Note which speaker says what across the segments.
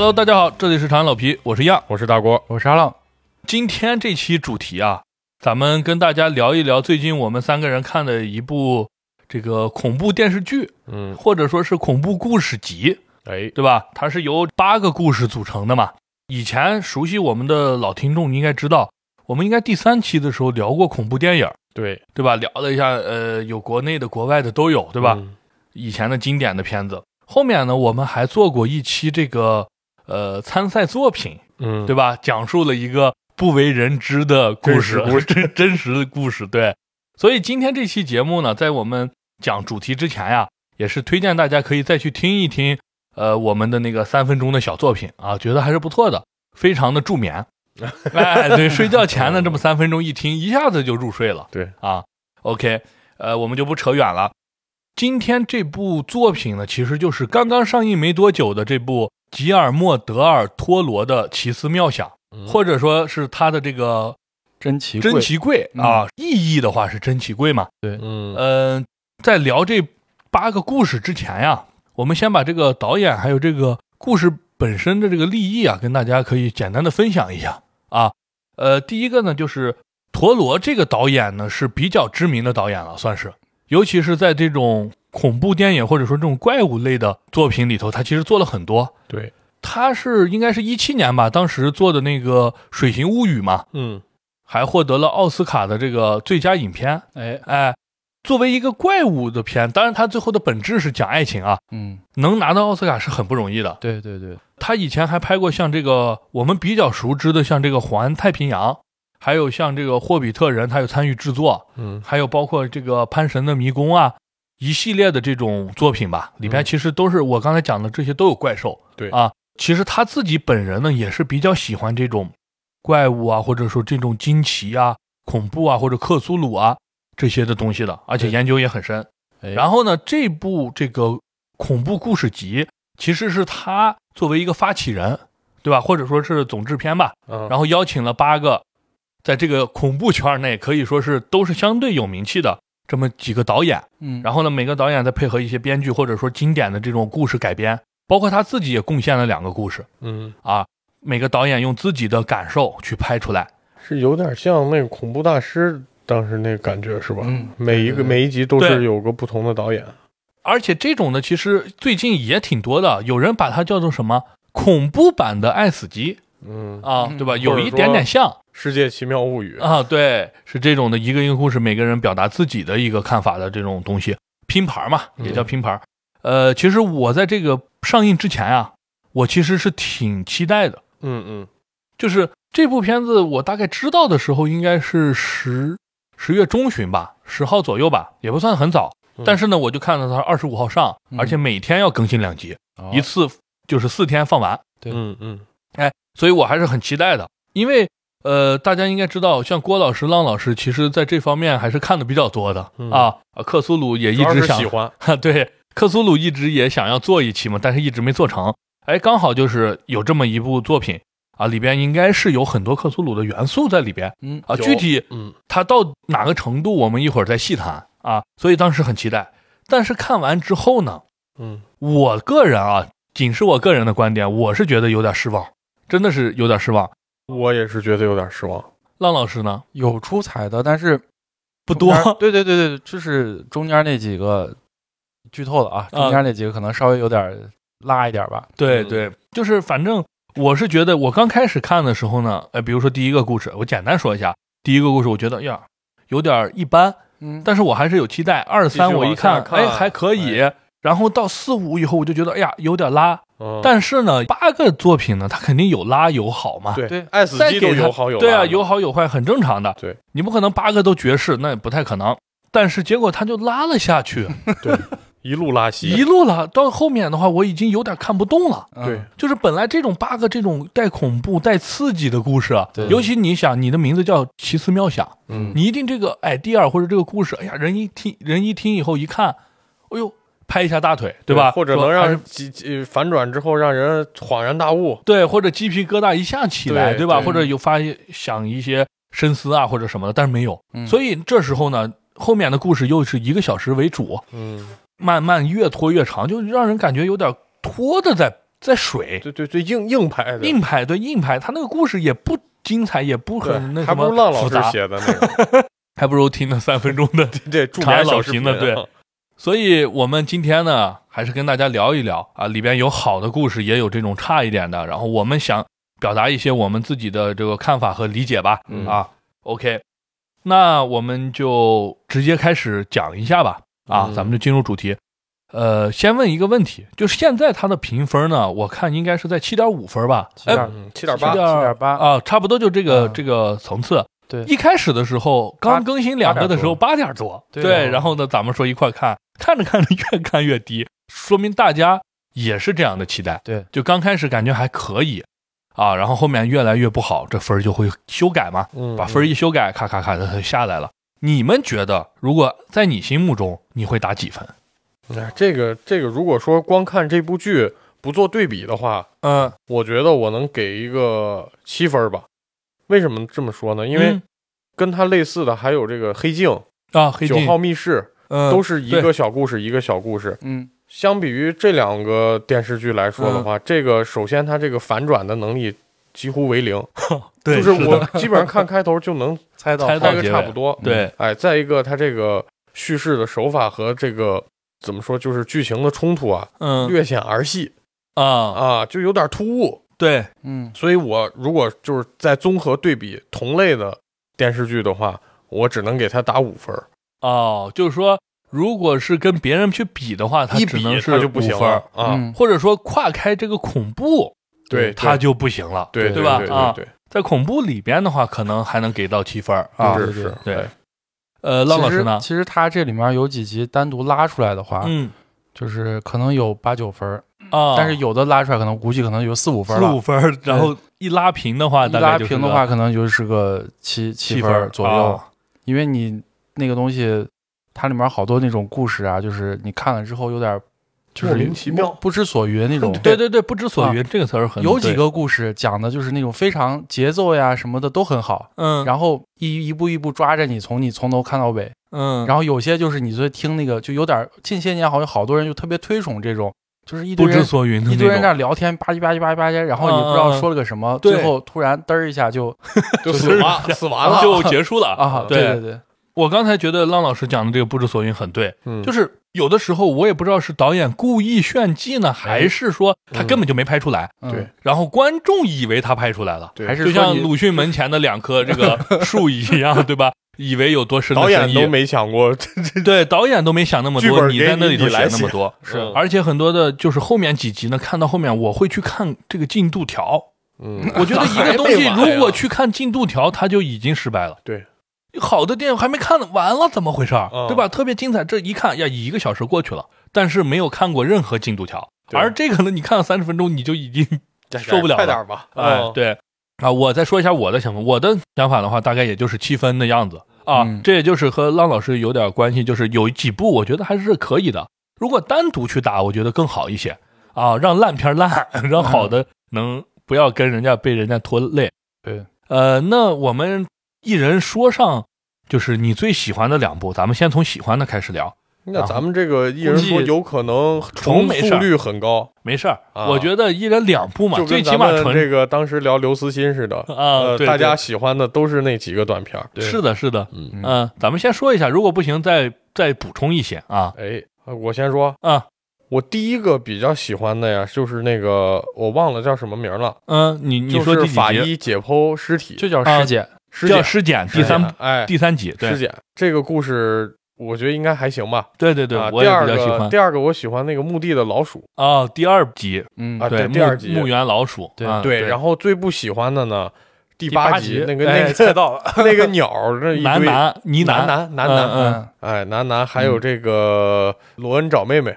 Speaker 1: Hello，大家好，这里是长安老皮，我是样。
Speaker 2: 我是大郭，
Speaker 3: 我是阿浪，
Speaker 1: 今天这期主题啊，咱们跟大家聊一聊最近我们三个人看的一部这个恐怖电视剧，
Speaker 2: 嗯，
Speaker 1: 或者说是恐怖故事集，
Speaker 2: 哎，
Speaker 1: 对吧？它是由八个故事组成的嘛。以前熟悉我们的老听众应该知道，我们应该第三期的时候聊过恐怖电影，
Speaker 2: 对，
Speaker 1: 对吧？聊了一下，呃，有国内的、国外的都有，对吧？
Speaker 2: 嗯
Speaker 1: 以前的经典的片子。后面呢，我们还做过一期这个呃参赛作品，
Speaker 2: 嗯，
Speaker 1: 对吧？讲述了一个不为人知的故事，
Speaker 2: 真
Speaker 1: 真实的故事。对，所以今天这期节目呢，在我们讲主题之前呀，也是推荐大家可以再去听一听，呃，我们的那个三分钟的小作品啊，觉得还是不错的，非常的助眠。哎，对，睡觉前呢，这么三分钟一听，一下子就入睡了。
Speaker 2: 对
Speaker 1: 啊，OK，呃，我们就不扯远了。今天这部作品呢，其实就是刚刚上映没多久的这部吉尔莫·德尔托罗的《奇思妙想》，
Speaker 2: 嗯。
Speaker 1: 或者说是他的这个
Speaker 3: 珍奇
Speaker 1: 珍奇柜
Speaker 3: 嗯。
Speaker 1: 啊，意义的话是珍奇柜嘛。
Speaker 2: 嗯，
Speaker 1: 嗯、在聊这八个故事之前呀，我们先把这个导演还有这个故事本身的这个立意啊，跟大家可以简单的分享一下啊。呃，第一个呢，就是陀螺这个导演呢是比较知名的导演了，算是，尤其是在这种恐怖电影或者说这种怪物类的作品里头，他其实做了很多。
Speaker 2: 对，
Speaker 1: 他是应该是一七年吧，当时做的那个《水形物语》嘛，
Speaker 2: 嗯，
Speaker 1: 还获得了奥斯卡的这个最佳影片。
Speaker 3: 哎，
Speaker 1: 哎，作为一个怪物的片，当然他最后的本质是讲爱情啊，
Speaker 3: 嗯，
Speaker 1: 能拿到奥斯卡是很不容易的。
Speaker 3: 对对对，
Speaker 1: 他以前还拍过像这个我们比较熟知的，像这个《环太平洋》，还有像这个《霍比特人》，他有参与制作，
Speaker 2: 嗯，
Speaker 1: 还有包括这个《潘神的迷宫》啊，一系列的这种作品吧，里边
Speaker 2: 嗯
Speaker 1: 其实都是我刚才讲的这些都有怪兽。
Speaker 2: 对
Speaker 1: 啊，其实他自己本人呢也是比较喜欢这种怪物啊，或者说这种惊奇啊、恐怖啊，或者克苏鲁啊这些的东西的，而且研究也很深。
Speaker 3: 哎
Speaker 1: 然后呢，这部这个恐怖故事集其实是他作为一个发起人，对吧？或者说是总制片吧，
Speaker 2: 嗯，
Speaker 1: 然后邀请了八个在这个恐怖圈内可以说是都是相对有名气的这么几个导演。
Speaker 3: 嗯，
Speaker 1: 然后呢，每个导演再配合一些编剧或者说经典的这种故事改编，包括他自己也贡献了两个故事。
Speaker 2: 嗯，
Speaker 1: 啊。每个导演用自己的感受去拍出来，
Speaker 2: 是有点像那个恐怖大师当时那个感觉是吧？
Speaker 3: 嗯。
Speaker 2: 每一个每一集都是有个不同的导演，
Speaker 1: 而且这种的其实最近也挺多的，有人把它叫做什么恐怖版的爱死机。
Speaker 2: 嗯，
Speaker 1: 啊，
Speaker 3: 嗯。
Speaker 1: 对吧？有一点点像
Speaker 2: 世界奇妙物语，
Speaker 1: 啊，对，是这种的一个一个故事，每个人表达自己的一个看法的这种东西，拼盘嘛，也叫拼盘。呃，其实我在这个上映之前啊，我其实是挺期待的。
Speaker 2: 嗯嗯，
Speaker 1: 就是这部片子，我大概知道的时候应该是十十月中旬吧，十号左右吧，也不算很早。
Speaker 2: 嗯
Speaker 1: 但是呢，我就看到它二十五号上，
Speaker 3: 嗯
Speaker 1: 而且每天要更新两集，
Speaker 3: 哦
Speaker 1: 一次就是四天放完，
Speaker 3: 对
Speaker 2: 嗯嗯，哎
Speaker 1: 所以我还是很期待的。因为呃，大家应该知道，像郭老师、浪老师，其实在这方面还是看的比较多的、
Speaker 2: 嗯
Speaker 1: 啊。啊，克苏鲁也一直想
Speaker 2: 喜欢，
Speaker 1: 哈，对，克苏鲁一直也想要做一期嘛，但是一直没做成。哎，刚好就是有这么一部作品啊，里边应该是有很多克苏鲁的元素在里边
Speaker 3: 嗯
Speaker 1: 啊。具体
Speaker 2: 嗯
Speaker 1: 它到哪个程度，我们一会儿再细谈啊。所以当时很期待，但是看完之后呢，
Speaker 2: 嗯
Speaker 1: 我个人啊，仅是我个人的观点，我是觉得有点失望，真的是有点失望。
Speaker 2: 我也是觉得有点失望，
Speaker 1: 浪老师呢，
Speaker 3: 有出彩的，但是
Speaker 1: 不多。
Speaker 3: 对对对对，就是中间那几个剧透了啊，中间那几个可能稍微有点拉一点吧。
Speaker 2: 嗯。
Speaker 1: 对对，就是反正我是觉得，我刚开始看的时候呢，呃，比如说第一个故事，我简单说一下，第一个故事我觉得呀有点一般，
Speaker 3: 嗯，
Speaker 1: 但是我还是有期待。二三我一看哎还可以，然后到四五以后我就觉得哎呀有点拉，
Speaker 2: 嗯，
Speaker 1: 但是呢八个作品呢，它肯定有拉有好嘛。
Speaker 2: 对
Speaker 3: 对
Speaker 2: 爱死机有好有
Speaker 1: 对啊，有好有坏，很正常的。
Speaker 2: 对，
Speaker 1: 你不可能八个都绝世，那也不太可能。但是结果他就拉了下去，
Speaker 2: 对，一路拉稀，
Speaker 1: 一路拉到后面的话，我已经有点看不动了。
Speaker 3: 嗯。
Speaker 2: 对，
Speaker 1: 就是本来这种 bug 这种带恐怖带刺激的故事啊，
Speaker 3: 对。
Speaker 1: 尤其你想你的名字叫奇思妙想，
Speaker 2: 嗯。
Speaker 1: 你一定这个 idea 或者这个故事，哎呀，人一听人一听以后一看，哎呦，拍一下大腿，对吧？
Speaker 2: 或者能让几几反转之后让人恍然大悟，
Speaker 1: 对，或者鸡皮疙瘩一下起来，
Speaker 2: 对
Speaker 1: 吧？
Speaker 2: 对。
Speaker 1: 或者有发想一些深思啊或者什么的，但是没有，
Speaker 3: 嗯。
Speaker 1: 所以这时候呢，后面的故事又是一个小时为主，
Speaker 2: 嗯，
Speaker 1: 慢慢越拖越长，就让人感觉有点拖的在在水
Speaker 2: 对对对，硬硬拍的，
Speaker 1: 硬拍，对硬拍，他那个故事也不精彩，也不那
Speaker 2: 还
Speaker 1: 什么
Speaker 2: 不如浪老师，写的那个，
Speaker 1: 还不如听那三分钟的。
Speaker 2: 对，助
Speaker 1: 长安
Speaker 2: 眠小视
Speaker 1: 老评的对所以我们今天呢，还是跟大家聊一聊啊，里边有好的故事，也有这种差一点的。然后我们想表达一些我们自己的这个看法和理解吧。
Speaker 2: 嗯
Speaker 1: 啊，OK，那我们就直接开始讲一下吧。啊，
Speaker 2: 嗯
Speaker 1: 咱们就进入主题。呃，先问一个问题，就是现在它的评分呢，我看应该是在七点五分吧？七
Speaker 3: 点
Speaker 2: 七点八，七点八
Speaker 3: ，7.8
Speaker 1: 啊，差不多就这个、
Speaker 3: 嗯
Speaker 1: 这个层次。
Speaker 3: 对
Speaker 1: 一开始的时候刚更新两个的时候八点多，
Speaker 3: 对
Speaker 1: 然后呢，咱们说一块看，看着看着越看越低，说明大家也是这样的期待。
Speaker 3: 对，
Speaker 1: 就刚开始感觉还可以啊，然后后面越来越不好，这分儿就会修改嘛，
Speaker 2: 嗯，
Speaker 1: 把分儿一修改，咔咔咔的它就下来了。你们觉得，如果在你心目中，你会打几分？
Speaker 2: 那，这个这个，如果说光看这部剧不做对比的话，
Speaker 1: 嗯，
Speaker 2: 我觉得我能给一个七分吧。为什么这么说呢？因为
Speaker 1: 嗯
Speaker 2: 跟它类似的还有这个《黑镜》
Speaker 1: 啊，黑《
Speaker 2: 九
Speaker 1: 镜
Speaker 2: 号密室》，
Speaker 1: 嗯
Speaker 2: 都是一个小故事一个小故事。
Speaker 3: 嗯，
Speaker 2: 相比于这两个电视剧来说
Speaker 1: 嗯
Speaker 2: 的话，这个首先它这个反转的能力几乎为零，
Speaker 1: 对
Speaker 2: 就是我 基本上看开头就能
Speaker 3: 猜到
Speaker 2: 猜个差不多。
Speaker 1: 对，
Speaker 2: 哎，再一个，它这个叙事的手法和这个怎么说，就是剧情的冲突啊，
Speaker 1: 嗯。
Speaker 2: 略显儿戏。
Speaker 1: 啊，
Speaker 2: 啊，就有点突兀。
Speaker 1: 对，
Speaker 3: 嗯。
Speaker 2: 所以我如果就是在综合对比同类的电视剧的话，我只能给它打五分儿，
Speaker 1: 哦，就是说，如果是跟别人去比的话，他
Speaker 2: 一比
Speaker 1: 只能是
Speaker 2: 它就不行
Speaker 1: 5分
Speaker 2: 啊。
Speaker 3: 嗯
Speaker 1: 或者说跨开这个恐怖，
Speaker 2: 对，
Speaker 1: 他就不行了。
Speaker 2: 对
Speaker 1: 对吧
Speaker 2: 对
Speaker 1: 啊
Speaker 2: 对
Speaker 1: 在恐怖里边的话，可能还能给到七分儿啊。
Speaker 2: 是是，
Speaker 1: 对
Speaker 2: 哎
Speaker 1: 呃，浪老师呢
Speaker 3: 其？实他这里面有几集单独拉出来的话，
Speaker 1: 嗯
Speaker 3: 就是可能有八九分儿，
Speaker 1: 啊，
Speaker 3: 但是有的拉出来可能估计可能有四五分儿了
Speaker 1: 四五。分儿，然后一拉平的话，
Speaker 3: 一
Speaker 1: 大概就是个
Speaker 3: 拉平的话，可能就是个七
Speaker 1: 七
Speaker 3: 分儿左右，
Speaker 1: 啊
Speaker 3: 因为你那个东西，它里面好多那种故事啊，就是你看了之后有点就是
Speaker 2: 莫名其妙
Speaker 3: 不知所云那种。
Speaker 1: 对对对，不知所云这个词儿很
Speaker 3: 有几个故事讲的就是那种非常节奏呀什么的都很好，
Speaker 1: 嗯，
Speaker 3: 然后一一步一步抓着你，从你从头看到尾。
Speaker 1: 嗯，
Speaker 3: 然后有些就是你在听那个，就有点儿近些年好像好多人就特别推崇这种，就是一堆人
Speaker 1: 不知所云的
Speaker 3: 一堆人在聊天，吧唧吧唧吧唧吧唧，然后也不知道说了个什么，
Speaker 1: 对
Speaker 3: 最后突然嘚儿一下就
Speaker 2: 就死完死完了，
Speaker 1: 就结束了
Speaker 3: 啊，
Speaker 1: 对
Speaker 3: 对对对，
Speaker 1: 我刚才觉得浪老师讲的这个不知所云很对，
Speaker 2: 嗯，
Speaker 1: 就是有的时候我也不知道是导演故意炫技呢，还是说他根本就没拍出来，
Speaker 3: 嗯
Speaker 2: 对
Speaker 1: 然后观众以为他拍出来了，
Speaker 2: 对
Speaker 1: 就
Speaker 3: 还是就
Speaker 1: 像鲁迅门前的两棵这个树一样，对吧？以为有多深的
Speaker 2: 导演都，没想过，
Speaker 1: 对，导演都没想那么多，你在那里头
Speaker 2: 来
Speaker 1: 那么多，
Speaker 2: 是
Speaker 1: 而且很多的就是后面几集呢，看到后面我会去看这个进度条，
Speaker 2: 嗯，
Speaker 1: 我觉得一个东西如果去看进度条，它就已经失败了。
Speaker 2: 对，
Speaker 1: 好的电影还没看完了，怎么回事儿？
Speaker 2: 嗯
Speaker 1: 对吧？特别精彩，这一看呀，一个小时过去了，但是没有看过任何进度条。而这个呢，你看了三十分钟，你就已经 受不了了
Speaker 2: 快点吧，嗯，
Speaker 1: 哎对啊。我再说一下我的想法，我的想法的话，大概也就是七分的样子啊。
Speaker 3: 嗯
Speaker 1: 这也就是和浪老师有点关系，就是有几部我觉得还是可以的。如果单独去打，我觉得更好一些啊，让烂片烂，让好的能不要跟人家被人家拖累。
Speaker 3: 对，
Speaker 1: 呃，那我们一人说上，就是你最喜欢的两部，咱们先从喜欢的开始聊。
Speaker 2: 那咱们这个一人说有可能
Speaker 1: 重
Speaker 2: 复率很高，
Speaker 1: 没事儿，
Speaker 2: 啊
Speaker 1: 我觉得一人两部嘛，
Speaker 2: 就
Speaker 1: 最起码纯
Speaker 2: 这个当时聊刘慈欣似的，
Speaker 1: 啊，
Speaker 2: 呃，
Speaker 1: 对
Speaker 2: 大家
Speaker 1: 对
Speaker 2: 喜欢的都是那几个短片儿。
Speaker 3: 对
Speaker 1: 是的，是的，
Speaker 2: 嗯，
Speaker 3: 嗯
Speaker 1: 嗯，咱们先说一下，如果不行再再补充一些啊
Speaker 2: 哎，呃我先说，
Speaker 1: 啊
Speaker 2: 我第一个比较喜欢的呀，就是那个我忘了叫什么名了，
Speaker 1: 嗯，你你
Speaker 2: 就是
Speaker 1: 说第几集？
Speaker 2: 法医解剖尸体，
Speaker 3: 就叫
Speaker 1: 啊
Speaker 3: 尸检。
Speaker 1: 叫
Speaker 2: 尸检
Speaker 1: 尸检第三
Speaker 2: 检哎，
Speaker 1: 第三集，对
Speaker 2: 尸检这个故事，我觉得应该还行吧。
Speaker 1: 对对对
Speaker 2: 啊，，
Speaker 1: 我也
Speaker 2: 第二
Speaker 1: 比较喜欢
Speaker 2: 个第二个我喜欢那个墓地的老鼠，
Speaker 1: 哦，第二集
Speaker 3: 嗯
Speaker 2: 啊
Speaker 1: 对
Speaker 2: 对第二集
Speaker 1: 墓墓园老鼠，
Speaker 3: 对
Speaker 1: 啊
Speaker 2: 对，然后最不喜欢的呢，第
Speaker 3: 第八
Speaker 2: 集
Speaker 3: 集
Speaker 2: 那个那个
Speaker 3: 哎猜到了。
Speaker 2: 那个鸟儿那一堆
Speaker 1: 男男呢
Speaker 2: 男
Speaker 1: 男
Speaker 2: 男男哎，男男还有这个罗恩找妹妹，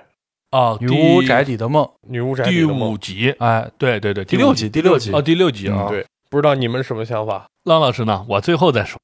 Speaker 1: 啊，
Speaker 3: 女巫宅邸的梦，
Speaker 2: 女巫宅
Speaker 1: 第
Speaker 2: 里的梦第
Speaker 1: 五，集，
Speaker 3: 哎，
Speaker 1: 对对对，
Speaker 3: 第六集，第六集
Speaker 1: 哦，。第六集啊
Speaker 3: 嗯，
Speaker 2: 对，不知道你们什么想法？
Speaker 1: 浪老师呢？我最后再说。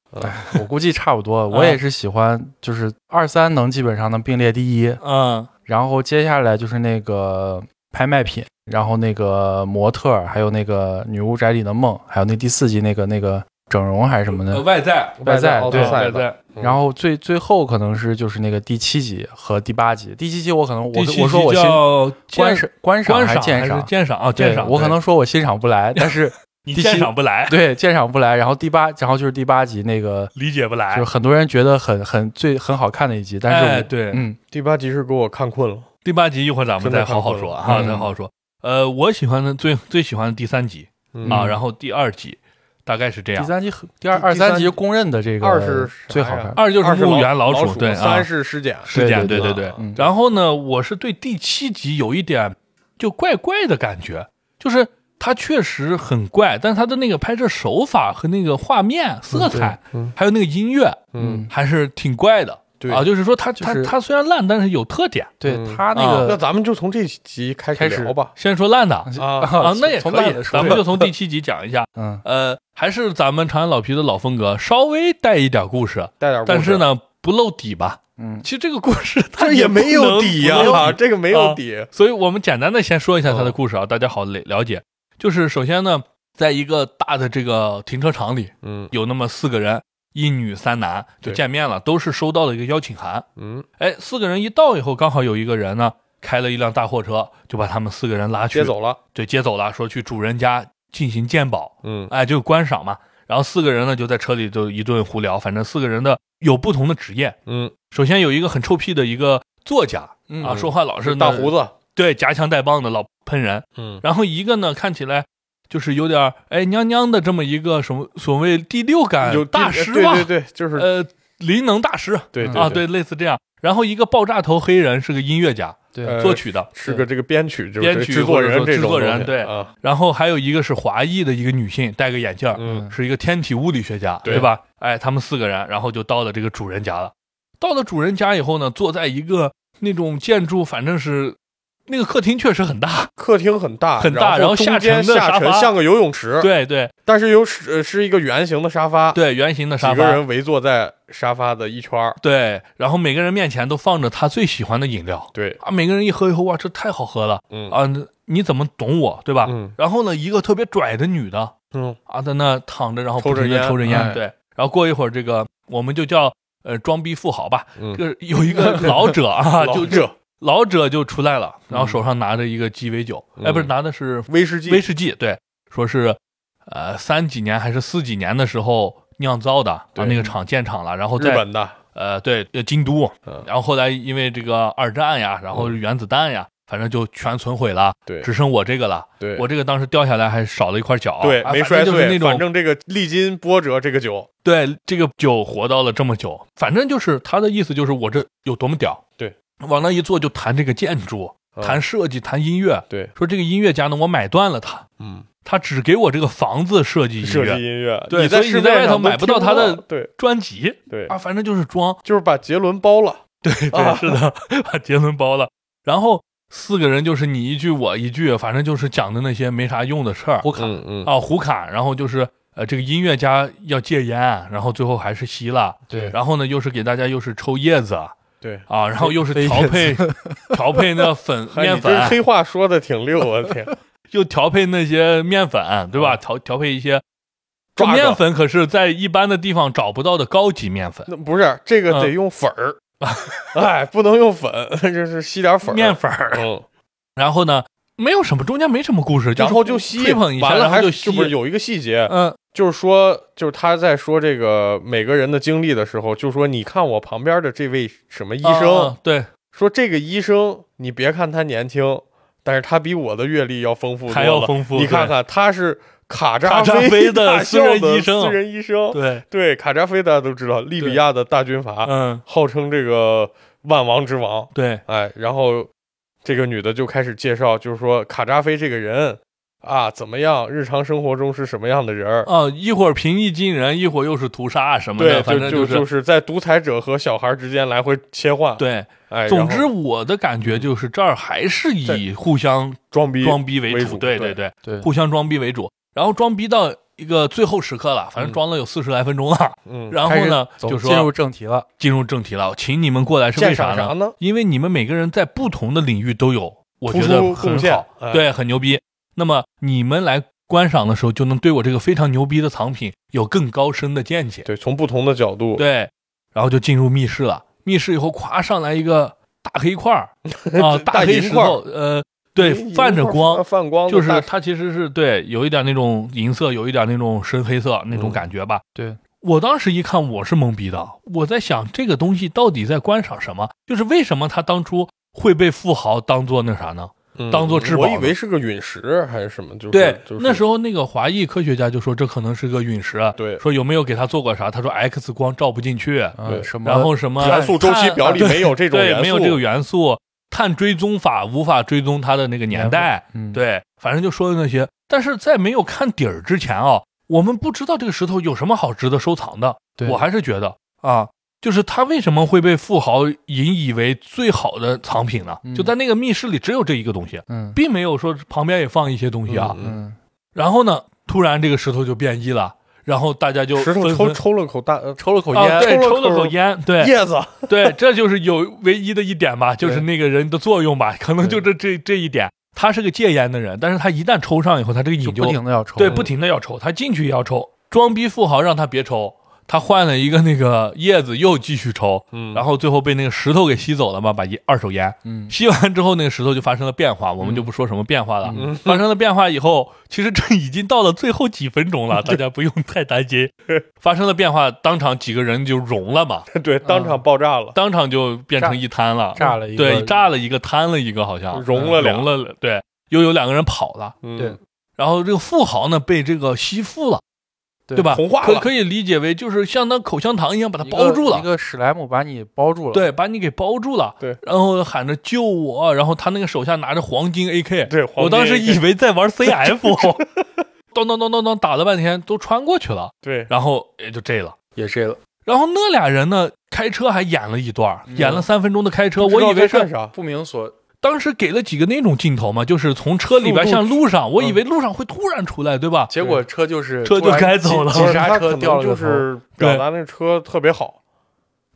Speaker 3: 我估计差不多。我也是喜欢，就是二三能基本上能并列第一，
Speaker 1: 嗯
Speaker 3: 然后接下来就是那个拍卖品，然后那个模特，还有那个女巫宅里的梦，还有那第四集那个那个整容还是什么
Speaker 1: 呃
Speaker 3: 的。
Speaker 1: 外在
Speaker 3: 外在对
Speaker 1: 外在，
Speaker 2: 嗯
Speaker 3: 然后最最后可能是就是那个第七集和第八集。第七集我可能我我说我欣
Speaker 1: 叫
Speaker 3: 观赏观赏
Speaker 1: 观赏还是
Speaker 3: 鉴赏，
Speaker 1: 鉴赏啊？
Speaker 3: 对
Speaker 1: 鉴赏，
Speaker 3: 我可能说我欣赏不来，但是
Speaker 1: 你鉴赏不来，
Speaker 3: 对鉴赏不来。然后第八，然后就是第八集那个，
Speaker 1: 理解不来。
Speaker 3: 就是。很多人觉得很很最很好看的一集，但是我、
Speaker 1: 哎，对，
Speaker 3: 嗯，
Speaker 2: 第八集是给我看困了，
Speaker 1: 第八集一会儿咱们再好好说哈，
Speaker 3: 嗯。
Speaker 1: 再好好说。呃，我喜欢的最最喜欢的第三集
Speaker 2: 嗯。
Speaker 1: 啊，然后第二集大概是这样。
Speaker 3: 第三集和第二二三集公认的这个
Speaker 2: 二是
Speaker 3: 最好看。
Speaker 1: 二就是墓园
Speaker 2: 老
Speaker 1: 鼠，对啊。
Speaker 2: 三，是尸检，
Speaker 1: 尸检，
Speaker 3: 对
Speaker 1: 对对
Speaker 2: 对。对。
Speaker 3: 嗯。
Speaker 1: 然后呢，我是对第七集有一点就怪怪的感觉，就是它确实很怪，但它的那个拍摄手法和那个画面色彩，
Speaker 2: 嗯
Speaker 1: 还有那个音乐，
Speaker 2: 嗯，
Speaker 1: 还是挺怪的。
Speaker 2: 对
Speaker 1: 啊，就是说它
Speaker 3: 就是
Speaker 1: 它它虽然烂，但是有特点。
Speaker 3: 对
Speaker 2: 嗯
Speaker 1: 啊
Speaker 3: 他那个、
Speaker 2: 那咱们就从这集开
Speaker 3: 开始
Speaker 2: 始聊吧。
Speaker 1: 先说烂的
Speaker 2: 啊
Speaker 1: 啊，那也可以
Speaker 3: 从烂的，说
Speaker 1: 咱们就从第七集讲一下。
Speaker 3: 嗯
Speaker 1: 呃，还是咱们长安老皮的老风格，稍微带一点故事，
Speaker 2: 带点，
Speaker 1: 但是，呢不露底吧。
Speaker 3: 嗯
Speaker 1: 其实这个故事它
Speaker 2: 这也没有底呀、这个没有
Speaker 1: 啊
Speaker 2: 底。
Speaker 1: 所以我们简单的先说一下他的故事啊，大家好了了解。就是首先呢，在一个大的这个停车场里，
Speaker 2: 嗯
Speaker 1: 有那么四个人，一女三男就见面了，都是收到了一个邀请函。
Speaker 2: 嗯，
Speaker 1: 哎，四个人一到以后，刚好有一个人呢开了一辆大货车，就把他们四个人拉去
Speaker 2: 接，走了。
Speaker 1: 对，接走了，说去主人家进行鉴宝，
Speaker 2: 嗯
Speaker 1: 哎，就观赏嘛。然后四个人呢就在车里就一顿胡聊，反正四个人的有不同的职业。
Speaker 2: 嗯，
Speaker 1: 首先有一个很臭屁的一个作家
Speaker 3: 嗯
Speaker 1: 啊，说话老是
Speaker 2: 大胡，
Speaker 1: 子。对，夹枪带棒的老喷人。
Speaker 2: 嗯
Speaker 1: 然后一个呢看起来就是有点儿哎娘娘的这么一个什么所谓第六感
Speaker 2: 有
Speaker 1: 大师吧，
Speaker 2: 对对对，就是
Speaker 1: 呃，灵能大师
Speaker 2: 对
Speaker 3: 嗯
Speaker 1: 啊，
Speaker 2: 对，
Speaker 1: 类似这样。然后一个爆炸头黑人是个音乐家，
Speaker 3: 对、
Speaker 2: 呃
Speaker 1: 作曲的。
Speaker 2: 是个这个编曲，就是
Speaker 1: 编曲
Speaker 2: 制作人这种
Speaker 1: 制作人对
Speaker 2: 啊，
Speaker 1: 然后还有一个是华裔的一个女性，戴个眼镜，
Speaker 2: 嗯
Speaker 1: 是一个天体物理学家，
Speaker 2: 对
Speaker 1: 对吧？哎，他们四个人，然后就到了这个主人家了。到了主人家以后呢，坐在一个那种建筑，反正是那个客厅确实很大，
Speaker 2: 客厅很大，
Speaker 1: 很大然后下沉的沙发。
Speaker 2: 沉像个游泳池，
Speaker 1: 对对。
Speaker 2: 但是有是呃是一个圆形的沙发，
Speaker 1: 对，圆形的沙发，
Speaker 2: 个人围坐在沙发的一圈儿，
Speaker 1: 对，然后每个人面前都放着他最喜欢的饮料。
Speaker 2: 对，
Speaker 1: 啊，每个人一喝以后，哇，这太好喝了。
Speaker 2: 嗯。
Speaker 1: 啊！你怎么懂我，对吧？
Speaker 2: 嗯。
Speaker 1: 然后呢，一个特别拽的女的。
Speaker 2: 嗯。
Speaker 1: 啊，在那躺着，然后
Speaker 2: 抽着烟。
Speaker 1: 抽着烟，
Speaker 3: 哎。
Speaker 1: 对。然后过一会儿，这个我们就叫呃装逼富豪吧，
Speaker 2: 嗯。
Speaker 1: 这个有一个老者啊，就
Speaker 2: 老者
Speaker 1: 老者就出来了，然后手上拿着一个鸡尾酒，
Speaker 2: 嗯。
Speaker 1: 哎，不是拿的是
Speaker 2: 威士忌，
Speaker 1: 威士忌，对，说是呃三几年还是四几年的时候酿造的，啊，那个厂建厂了，然后在
Speaker 2: 日本的，
Speaker 1: 呃对呃京都，
Speaker 2: 嗯。
Speaker 1: 然后后来因为这个二战呀，然后原子弹呀，反正就全损毁了，
Speaker 2: 对。
Speaker 1: 只剩我这个了。
Speaker 2: 对，
Speaker 1: 我这个当时掉下来还少了一块角，
Speaker 2: 对没摔碎，
Speaker 1: 那种
Speaker 2: 反正这个历经波折，这个酒，
Speaker 1: 对这个酒活到了这么久，反正就是他的意思就是我这有多么屌，
Speaker 2: 对，
Speaker 1: 往那一坐就谈这个建筑，
Speaker 2: 嗯。
Speaker 1: 谈设计，谈音乐，
Speaker 2: 对，
Speaker 1: 说这个音乐家呢，我买断了他，
Speaker 2: 嗯，
Speaker 1: 他只给我这个房子设计音
Speaker 2: 设计
Speaker 1: 乐
Speaker 2: 音乐，
Speaker 1: 对
Speaker 2: 你在
Speaker 1: 所以你在外头买不到他的
Speaker 2: 对
Speaker 1: 专辑
Speaker 2: 对
Speaker 1: 啊，，反正就是装，
Speaker 2: 就是把杰伦包了，
Speaker 1: 对
Speaker 2: 啊
Speaker 1: 对，是的，把杰伦包了，然后四个人就是你一句我一句，反正就是讲的那些没啥用的事儿。
Speaker 3: 胡侃，
Speaker 2: 嗯嗯，
Speaker 1: 啊，胡侃，然后就是呃这个音乐家要戒烟，然后最后还是吸了，
Speaker 3: 对。
Speaker 1: 然后呢又是给大家又是抽叶子
Speaker 2: 对，
Speaker 1: 啊，然后又是调配 调配那粉
Speaker 2: 哎
Speaker 1: 面粉，
Speaker 2: 黑话说的挺溜，我的天，
Speaker 1: 又调配那些面粉，对吧？调调配一些。面粉可是在一般的地方找不到的高级面粉，
Speaker 2: 那不是这个得
Speaker 1: 嗯
Speaker 2: 用粉儿，哎，不能用粉，就是吸点粉儿
Speaker 1: 面粉儿。
Speaker 2: 嗯，
Speaker 1: 然后呢，没有什么，中间没什么故事，
Speaker 2: 然后就吸，
Speaker 1: 吹捧一下，
Speaker 2: 完了还
Speaker 1: 就吸。
Speaker 2: 不是有一个细节，
Speaker 1: 嗯，
Speaker 2: 就是说，就是他在说这个每个人的经历的时候，就说你看我旁边的这位什么医生，
Speaker 1: 啊对，
Speaker 2: 说这个医生，你别看他年轻，但是他比我的阅历要丰富多了，
Speaker 1: 还要丰富
Speaker 2: 你看看，他是卡扎
Speaker 1: 卡扎菲的私人医生。
Speaker 2: 私人医生，
Speaker 1: 对，
Speaker 2: 对，卡扎菲大家都知道，利比亚的大军阀，
Speaker 1: 嗯，
Speaker 2: 号称这个万王之王，
Speaker 1: 对，
Speaker 2: 哎，然后这个女的就开始介绍，就是说卡扎菲这个人啊怎么样，日常生活中是什么样的人儿。
Speaker 1: 啊，一会儿平易近人，一会儿又是屠杀什么，的，反正
Speaker 2: 就就是是在独裁者和小孩之间来回切换。，
Speaker 1: 对。
Speaker 2: 哎，
Speaker 1: 总之，我的感觉就是这儿还是以互相
Speaker 2: 装逼
Speaker 1: 装逼为主，
Speaker 2: 对
Speaker 1: 对对，
Speaker 3: 对，
Speaker 1: 互相装逼为主。然后装逼到一个最后时刻了，反正
Speaker 2: 嗯
Speaker 1: 装了有四十来分钟了。
Speaker 2: 嗯，
Speaker 1: 然后呢，就说
Speaker 3: 进入正题了，
Speaker 1: 进入正题了，请你们过来是为啥呢？
Speaker 2: 啥呢？
Speaker 1: 因为你们每个人在不同的领域都有，我觉得
Speaker 2: 贡献
Speaker 1: 很好，
Speaker 2: 哎
Speaker 1: 对，很牛逼。那么你们来观赏的时候，就能对我这个非常牛逼的藏品有更高深的见解。
Speaker 2: 对，从不同的角度，
Speaker 1: 对，然后就进入密室了。密室以后，咵上来一个大黑块儿 啊，
Speaker 2: 大
Speaker 1: 黑石头，呃，对，泛着光，
Speaker 2: 泛光
Speaker 1: 就是它其实是对，有一点那种银色，有一点那种深黑色那种
Speaker 2: 嗯
Speaker 1: 感觉吧。
Speaker 3: 对，
Speaker 1: 我当时一看，我是懵逼的，我在想这个东西到底在观赏什么？就是为什么他当初会被富豪当做那啥呢？
Speaker 2: 嗯
Speaker 1: 当作至宝
Speaker 2: 我以为是个陨石还是什么，就是
Speaker 1: 对，
Speaker 2: 就是
Speaker 1: 那时候那个华裔科学家就说这可能是个陨石，啊
Speaker 2: 对
Speaker 1: 说有没有给他做过啥？他说 X 光照不进去，
Speaker 3: 什么，
Speaker 1: 然后什么
Speaker 2: 元素周期表里没有这种元
Speaker 1: 对，
Speaker 2: 素，
Speaker 1: 没有这个元素，碳追踪法无法追踪它的那个年代，
Speaker 3: 嗯，
Speaker 1: 对，反正就说的那些。但是在没有看底儿之前啊，我们不知道这个石头有什么好值得收藏的。
Speaker 3: 对
Speaker 1: 我还是觉得啊，就是它为什么会被富豪引以为最好的藏品呢？
Speaker 3: 嗯
Speaker 1: 就在那个密室里只有这一个东西，
Speaker 3: 嗯
Speaker 1: 并没有说旁边也放一些东西啊。然后呢，突然这个石头就变异了，然后大家就
Speaker 2: 石头抽抽了口大呃
Speaker 3: 抽了口
Speaker 1: 啊，
Speaker 3: 烟，
Speaker 1: 对，抽
Speaker 2: 抽了口
Speaker 1: 烟，对，
Speaker 2: 叶子，
Speaker 1: 对，这就是有唯一的一点吧，就是那个人的作用吧，可能就这这这一点。他是个戒烟的人，但是他一旦抽上以后，他这个瘾
Speaker 3: 就不停的要抽，
Speaker 1: 对不停的要抽，他进去也要抽。装逼富豪让他别抽，他换了一个那个叶子又继续抽，
Speaker 2: 嗯。
Speaker 1: 然后最后被那个石头给吸走了嘛，把一二手烟。
Speaker 3: 嗯。
Speaker 1: 吸完之后，那个石头就发生了变化，我们就不说什么变化了。
Speaker 3: 嗯。
Speaker 1: 发生了变化以后，其实这已经到了最后几分钟了，大家不用太担心。发生了变化，当场几个人就融了嘛，
Speaker 2: 对，当场爆炸了，
Speaker 1: 当场就变成一滩了，
Speaker 3: 炸了一个
Speaker 1: 对，炸了一个，瘫了一个，好像。
Speaker 2: 融了
Speaker 1: 融了，对，又有两个人跑了，
Speaker 2: 嗯。
Speaker 3: 对。
Speaker 1: 然后这个富豪呢被这个吸附了，
Speaker 3: 对
Speaker 1: 对吧？
Speaker 2: 同化了
Speaker 1: 可可以理解为就是像当口香糖一样把它包住了，
Speaker 3: 一个史莱姆把你包住了，
Speaker 1: 对，把你给包住了，
Speaker 2: 对，
Speaker 1: 然后喊着救我，然后他那个手下拿着黄金 AK，
Speaker 2: 对黄金
Speaker 1: 我当时以为在玩 CF，咚咚咚咚咚打了半天都穿过去了，
Speaker 2: 对，
Speaker 1: 然后也就这了。
Speaker 3: 也这了，
Speaker 1: 然后那俩人呢，开车还演了一段，
Speaker 3: 嗯
Speaker 1: 演了三分钟的开车，我以为是
Speaker 2: 啥，
Speaker 3: 不明所
Speaker 1: 当时给了几个那种镜头嘛，就是从车里边向路上，我以
Speaker 2: 嗯
Speaker 1: 为路上会突然出来，对吧？
Speaker 3: 结果车就是
Speaker 1: 车就
Speaker 3: 突然
Speaker 1: 开走了。
Speaker 3: 急急刹车掉了个头，
Speaker 2: 是表达那车特别好，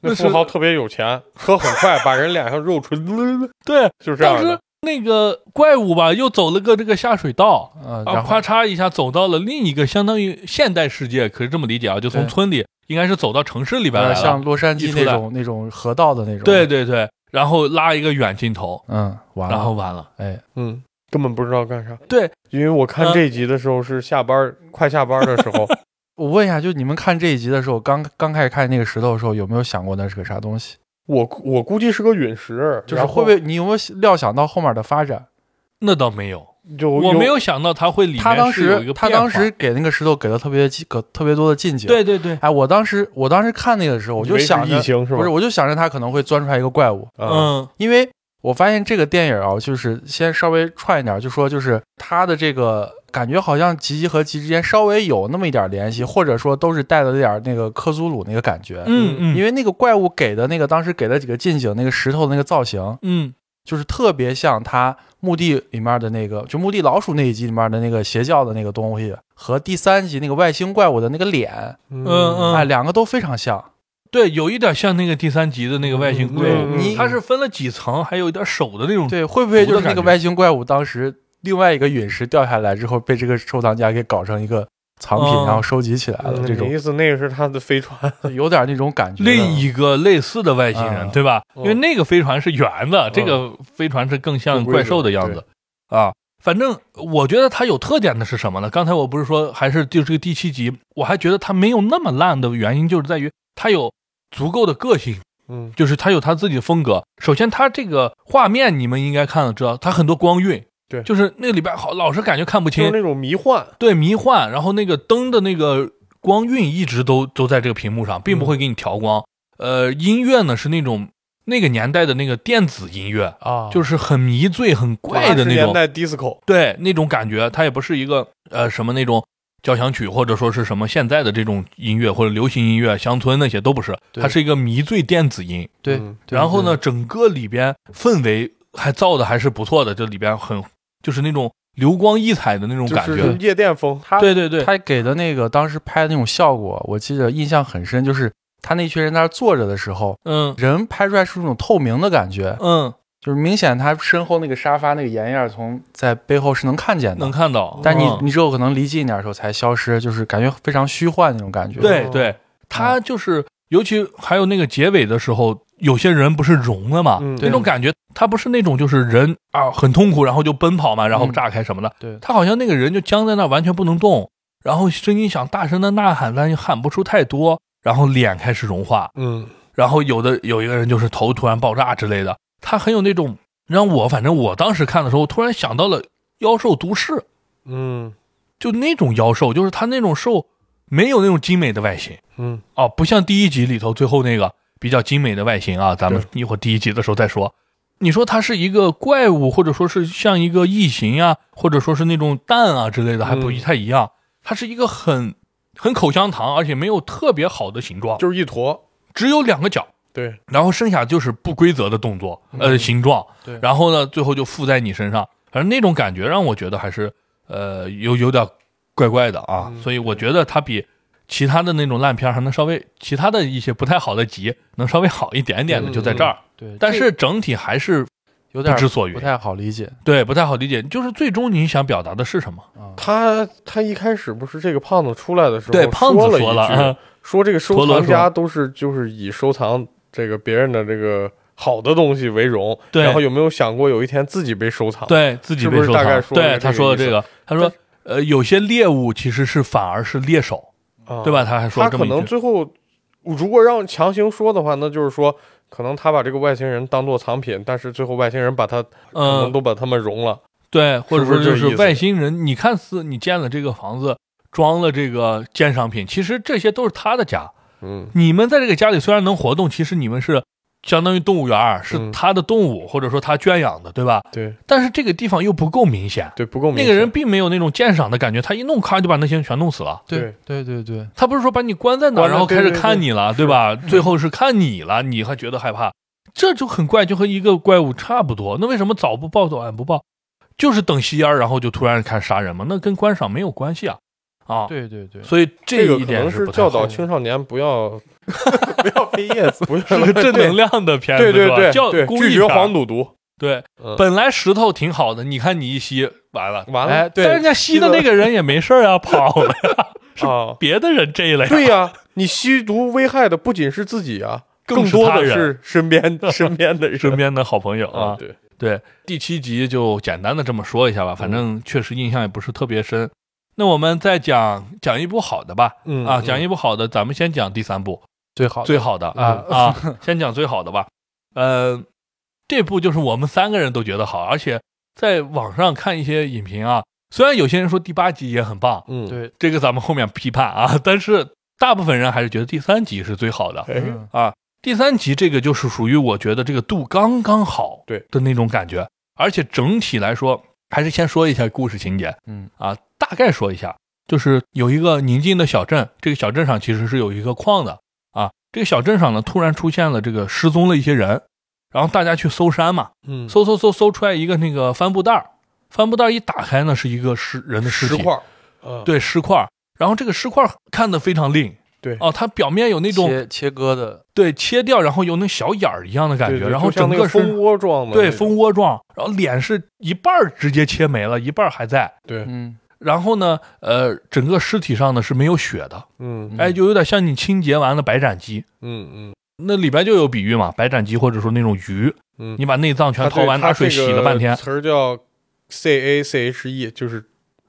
Speaker 2: 那富豪特别有钱，车很快，把人脸上肉锤，
Speaker 1: 对，当 时
Speaker 2: 就是这样的。
Speaker 1: 那个怪物吧，又走了个这个下水道，
Speaker 3: 嗯，
Speaker 1: 啊，咔嚓一下走到了另一个相当于现代世界，可以这么理解啊，就从村里应该是走到城市里边来了。
Speaker 3: 呃像洛杉矶那种那种河道的那种，
Speaker 1: 对，对对，然后拉一个远镜头，
Speaker 3: 嗯，完了，
Speaker 1: 然后完了。
Speaker 3: 哎，
Speaker 2: 嗯，根本不知道干啥。
Speaker 1: 对，
Speaker 2: 因为我看
Speaker 1: 嗯
Speaker 2: 这一集的时候是下班快下班的时候，
Speaker 3: 我问一下，就你们看这一集的时候，刚刚开始看那个石头的时候，有没有想过那是个啥东西？
Speaker 2: 我我估计是个陨石，
Speaker 3: 就是会不会你有没有料想到后面的发展？
Speaker 1: 那倒没有，
Speaker 2: 就
Speaker 1: 我没有想到他会里面
Speaker 3: 他当时他当时给那个石头给了特别给特别多的近景，，
Speaker 1: 对对对，
Speaker 3: 哎，我当时我当时看那个的时候，我就想着？不是，我就想着他可能会钻出来一个怪物，
Speaker 2: 嗯，
Speaker 1: 嗯。
Speaker 3: 因为我发现这个电影啊，就是先稍微串一点，就说就是他的这个感觉好像吉吉和吉之间稍微有那么一点联系，或者说都是带了点那个克苏鲁那个感觉。
Speaker 1: 嗯嗯，
Speaker 3: 因为那个怪物给的那个当时给了几个近景，那个石头的那个造型，
Speaker 1: 嗯
Speaker 3: 就是特别像他墓地里面的那个，就墓地老鼠那一集里面的那个邪教的那个东西，和第三集那个外星怪物的那个脸，
Speaker 2: 嗯
Speaker 1: 嗯
Speaker 3: 哎，两个都非常像。
Speaker 1: 对，有一点像那个第三集的那个外星怪物，
Speaker 2: 嗯
Speaker 3: 你
Speaker 1: 它是分了几层，还有一点手的那种。
Speaker 3: 对，会不会就是那个外星怪物当时另外一个陨石掉下来之后，被这个收藏家给搞成一个藏品，
Speaker 1: 嗯
Speaker 3: 然后收集起来了？这种
Speaker 2: 嗯意思那个是他的飞船，
Speaker 3: 有点那种感觉。
Speaker 1: 另一个类似的外星人，
Speaker 3: 嗯
Speaker 1: 对吧？
Speaker 2: 嗯
Speaker 1: 因为那个飞船是圆的，这个飞船是更像怪兽的样子啊。反正我觉得它有特点的是什么呢？刚才我不是说还是就这个第七集，我还觉得它没有那么烂的原因，就是在于它有足够的个性，
Speaker 2: 嗯
Speaker 1: 就是它有它自己的风格。首先，它这个画面你们应该看了知道，它很多光晕，
Speaker 2: 对。
Speaker 1: 就是那个里边好老是感觉看不清，
Speaker 2: 就是那种迷幻，
Speaker 1: 对迷幻，然后那个灯的那个光晕一直都都在这个屏幕上，并不会给你调光。呃，音乐呢是那种那个年代的那个电子音乐，
Speaker 3: 啊，
Speaker 1: 就是是很迷醉、很怪的那种，
Speaker 2: 年代 disco，
Speaker 1: 对那种感觉，它也不是一个呃什么那种交响曲，或者说是什么现在的这种音乐或者流行音乐、乡村那些都不是，
Speaker 3: 对。
Speaker 1: 它是一个迷醉电子音。
Speaker 3: 对
Speaker 1: 然后呢，整个里边氛围还造的还是不错的，这里边很就是那种流光溢彩的那种感觉。
Speaker 2: 就是夜店风，
Speaker 3: 他
Speaker 1: 对对对，
Speaker 3: 他给的那个当时拍的那种效果，我记得印象很深，就是他那群人在那坐着的时候，
Speaker 1: 嗯。
Speaker 3: 人拍出来是那种透明的感觉，
Speaker 1: 嗯，
Speaker 3: 就是明显他身后那个沙发那个岩叶儿从在背后是能看见的。
Speaker 1: 能，看到，
Speaker 3: 但你
Speaker 1: 嗯。
Speaker 3: 你只有可能离近一点的时候才消失，就是感觉非常虚幻那种感觉。
Speaker 2: 哦
Speaker 1: 对对，他就是，尤其还有那个结尾的时候，有些人不是融了嘛，
Speaker 2: 嗯
Speaker 1: 那种感觉，他不是那种就是人啊很痛苦，然后就奔跑嘛，然后炸开什么的，
Speaker 3: 对。
Speaker 1: 他好像那个人就僵在那儿，完全不能动，然后声音想大声的呐喊，但又喊不出太多，然后脸开始融化，
Speaker 2: 嗯。
Speaker 1: 然后有的有一个人就是头突然爆炸之类的，他很有那种让我反正我当时看的时候，突然想到了妖兽都市，
Speaker 2: 嗯。
Speaker 1: 就那种妖兽，就是他那种兽没有那种精美的外形。
Speaker 2: 嗯。
Speaker 1: 哦，不像第一集里头最后那个比较精美的外形啊，咱们一会儿第一集的时候再说。你说它是一个怪物，或者说是像一个异形啊，或者说是那种蛋啊之类的，还不
Speaker 2: 嗯。
Speaker 1: 太一样。它是一个很很口香糖，而且没有特别好的形状，
Speaker 2: 就是一坨，
Speaker 1: 只有两个角，
Speaker 2: 对，
Speaker 1: 然后剩下就是不规则的动作，呃，形状。
Speaker 3: 对。
Speaker 1: 然后呢，最后就附在你身上，反正那种感觉让我觉得还是呃有有点怪怪的啊，
Speaker 2: 嗯。
Speaker 1: 所以我觉得它比其他的那种烂片儿还能稍微其他的一些不太好的集能稍微好一点点的，
Speaker 2: 嗯
Speaker 1: 就在这儿。
Speaker 3: 对，
Speaker 1: 但是整体还是
Speaker 3: 有点
Speaker 1: 不知所云
Speaker 3: 不太好理解
Speaker 1: 对不太好理解，就是最终你想表达的是什么？
Speaker 3: 啊。
Speaker 2: 他他一开始不是这个胖子出来的时候，
Speaker 1: 对，胖子
Speaker 2: 说
Speaker 1: 说了，
Speaker 2: 说这个收藏家都是就是以收藏这个别人的这个好的东西为荣，
Speaker 1: 对
Speaker 2: 然后有没有想过有一天自己被收藏？，
Speaker 1: 对自己被收藏。
Speaker 2: 大概说
Speaker 1: 对，他说的这个，他说呃，有些猎物其实是反而是猎手，
Speaker 2: 啊、
Speaker 1: 对吧？？他还说
Speaker 2: 他可。能最后如果让强行说的话，那就是说。可能他把这个外星人当做藏品，但是最后外星人把他可能
Speaker 1: 嗯，
Speaker 2: 都把他们融了。
Speaker 1: 对，或者说就是外星人，你看似你建了这个房子，装了这个鉴赏品，其实这些都是他的家。
Speaker 2: 嗯
Speaker 1: 你们在这个家里虽然能活动，其实你们是相当于动物园儿，是
Speaker 2: 嗯
Speaker 1: 他的动物，或者说他圈养的，对吧？
Speaker 2: 对
Speaker 1: 但是这个地方又不够明显，
Speaker 2: 对，不够明显那。
Speaker 1: 个人并没有那种鉴赏的感觉，他一弄咔就把那些人全弄死了。
Speaker 3: 对对对对，
Speaker 1: 他不是说把你关在那儿，然后开始
Speaker 2: 对对对
Speaker 1: 看你了，对吧？最后是看你了，你还觉得害怕，这就很怪，就和一个怪物差不多。那为什么早不报晚不报？就是等吸烟儿，然后就突然开始杀人嘛？那跟观赏没有关系啊啊！
Speaker 3: 对对对，
Speaker 1: 所以
Speaker 2: 这个
Speaker 1: 一点
Speaker 2: 可能是
Speaker 1: 不太
Speaker 2: 教导青少年不要
Speaker 3: 不要飞叶子。
Speaker 2: 不要
Speaker 1: 是个正能量的片子，
Speaker 2: 对对对对，拒绝黄赌毒。
Speaker 1: 对，
Speaker 2: 嗯，
Speaker 1: 本来石头挺好的，你看你一吸完了，
Speaker 2: 完了
Speaker 1: 但人家吸的那个人也没事儿呀，跑了。呀，
Speaker 2: 是，
Speaker 1: 别的人这了呀。
Speaker 2: 对呀，你吸毒危害的不仅是自己啊，
Speaker 1: 更
Speaker 2: 更多的是身边 身边的人。
Speaker 1: 身边的好朋友啊，
Speaker 2: 对，
Speaker 1: 对，第七集就简单的这么说一下吧，反正确实印象也不是特别深。那我们再讲讲一部好的吧，
Speaker 2: 嗯
Speaker 1: 啊，讲一部好的，咱们先讲第三部
Speaker 3: 最好
Speaker 1: 最好的啊 啊，先讲最好的吧。呃，这部就是我们三个人都觉得好，而且在网上看一些影评啊，虽然有些人说第八集也很棒，
Speaker 2: 嗯，
Speaker 3: 对，
Speaker 1: 这个咱们后面批判啊，但是大部分人还是觉得第三集是最好的。
Speaker 2: 哎，
Speaker 3: 嗯。
Speaker 1: 啊，第三集这个就是属于我觉得这个度刚刚好
Speaker 2: 对。
Speaker 1: 的那种感觉，而且整体来说，还是先说一下故事情节。
Speaker 3: 嗯。
Speaker 1: 啊，大概说一下，就是有一个宁静的小镇，这个小镇上其实是有一个矿的啊，这个小镇上呢突然出现了这个失踪了一些人，然后大家去搜山嘛，
Speaker 2: 嗯，
Speaker 1: 搜搜搜搜出来一个那个帆布袋儿帆布袋儿一打开呢是一个尸人的尸体，
Speaker 2: 石块儿，嗯，
Speaker 1: 对尸块儿，然后这个尸块儿看得非常另。
Speaker 2: 对
Speaker 1: 哦，它表面有那种
Speaker 3: 切切割的，
Speaker 1: 对，切掉，然后有那小眼儿一样的感觉，
Speaker 2: 对对
Speaker 1: 然后整个是
Speaker 2: 蜂窝状的
Speaker 1: 对，蜂窝状，然后脸是一半儿直接切没了，一半儿还在。
Speaker 2: 对，
Speaker 3: 嗯
Speaker 1: 然后呢，呃，整个尸体上呢是没有血的，
Speaker 2: 嗯。
Speaker 3: 嗯
Speaker 1: 哎，就有点像你清洁完了白斩鸡，
Speaker 2: 嗯嗯。
Speaker 1: 那里边就有比喻嘛，白斩鸡或者说那种鱼，
Speaker 2: 嗯，
Speaker 1: 你把内脏全掏完，拿水洗了半天，
Speaker 2: 词儿叫 C A C H E，就是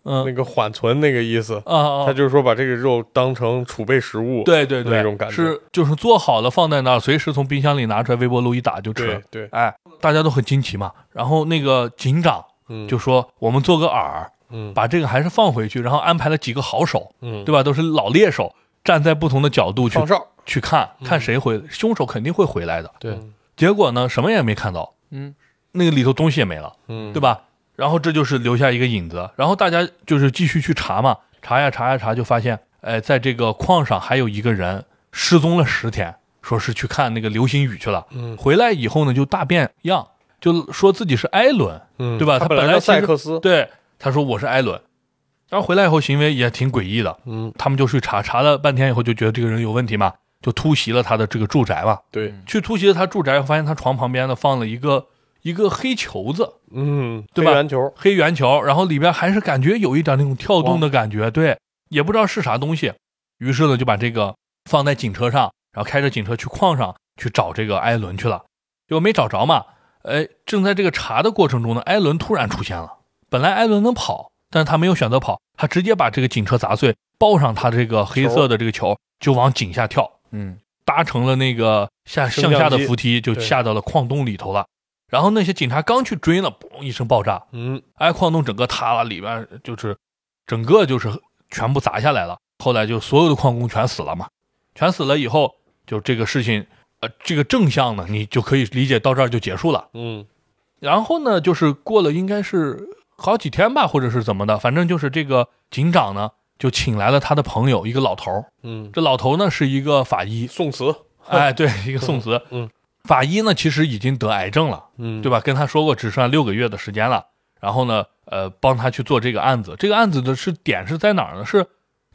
Speaker 2: 嗯。那
Speaker 1: 嗯
Speaker 2: 个缓存那个意思。
Speaker 1: 啊啊，
Speaker 2: 他就是说把这个肉当成储备食物，
Speaker 1: 对对对，
Speaker 2: 那种感觉。
Speaker 1: 是就是做好了放在那儿，随时从冰箱里拿出来，微波炉一打就吃。
Speaker 2: 对。对，
Speaker 1: 哎，大家都很惊奇嘛。然后那个警长
Speaker 2: 嗯，
Speaker 1: 就说：“我们做个饵，
Speaker 2: 嗯。
Speaker 1: 把这个还是放回去，然后安排了几个好手，
Speaker 2: 嗯。
Speaker 1: 对吧？都是老猎手，站在不同的角度去
Speaker 2: 放哨，
Speaker 1: 去看
Speaker 2: 嗯。
Speaker 1: 看谁回，凶手肯定会回来的。
Speaker 3: 对，
Speaker 2: 嗯
Speaker 1: 结果呢，什么也没看到，
Speaker 3: 嗯。
Speaker 1: 那个里头东西也没了，
Speaker 2: 嗯，
Speaker 1: 对吧？然后这就是留下一个影子，然后大家就是继续去查嘛，查呀查呀查，就发现，哎，在这个矿上还有一个人失踪了十天，说是去看那个流星雨去了，
Speaker 2: 嗯。
Speaker 1: 回来以后呢就大变样，就说自己是艾伦，
Speaker 2: 嗯，
Speaker 1: 对吧？他
Speaker 2: 他来叫
Speaker 1: 本来其实
Speaker 2: 赛克斯，
Speaker 1: 对，他说我是艾伦，然后回来以后行为也挺诡异的，
Speaker 2: 嗯，
Speaker 1: 他们就去查，查了半天以后就觉得这个人有问题嘛，就突袭了他的这个住宅嘛。
Speaker 2: 对，
Speaker 3: 嗯。
Speaker 1: 去突袭了他住宅，发现他床旁边呢放了一个一个黑球子，
Speaker 2: 嗯，
Speaker 1: 对吧？
Speaker 2: 飞圆球，
Speaker 1: 黑圆球，然后里边还是感觉有一点那种跳动的感觉，对，也不知道是啥东西。于是呢，就把这个放在警车上，然后开着警车去矿上去找这个艾伦去了。结果没找着嘛，哎，正在这个查的过程中呢，艾伦突然出现了。本来艾伦能跑，但是他没有选择跑，他直接把这个警车砸碎，抱上他这个黑色的这个球，就往井下跳。
Speaker 3: 嗯
Speaker 1: 搭成了那个下向下的扶梯，就下到了矿洞里头了。然后那些警察刚去追呢，嘣一声爆炸，
Speaker 2: 嗯
Speaker 1: 哎，矿洞整个塌了，里边就是整个就是全部砸下来了。后来就所有的矿工全死了嘛，全死了以后，就这个事情，呃，这个正向呢，你就可以理解到这儿就结束了。
Speaker 2: 嗯
Speaker 1: 然后呢，就是过了应该是好几天吧，或者是怎么的，反正就是这个警长呢，就请来了他的朋友一个老头儿。
Speaker 2: 嗯，
Speaker 1: 这老头呢是一个法医，
Speaker 2: 宋慈，
Speaker 1: 哎，对，一个宋慈。
Speaker 2: 嗯，
Speaker 1: 法医呢其实已经得癌症了，
Speaker 2: 嗯，
Speaker 1: 对吧？跟他说过只剩下六个月的时间了。然后呢，呃，帮他去做这个案子。这个案子的是点是在哪儿呢？是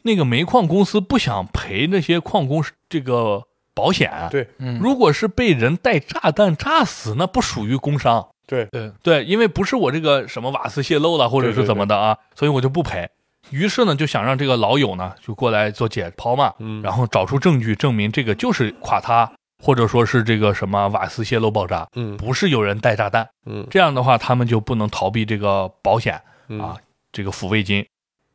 Speaker 1: 那个煤矿公司不想赔那些矿工这个保险。
Speaker 2: 对
Speaker 3: 嗯，
Speaker 1: 如果是被人带炸弹炸死，那不属于工伤。
Speaker 2: 对，
Speaker 3: 对，
Speaker 1: 对，因为不是我这个什么瓦斯泄漏了，或者是怎么的啊，所以我就不赔。于是呢，就想让这个老友呢就过来做解剖嘛，
Speaker 2: 嗯，
Speaker 1: 然后找出证据证明这个就是垮塌，或者说是这个什么瓦斯泄漏爆炸，
Speaker 2: 嗯
Speaker 1: 不是有人带炸弹。
Speaker 2: 嗯
Speaker 1: 这样的话，他们就不能逃避这个保险
Speaker 2: 嗯
Speaker 1: 啊，这个抚慰金。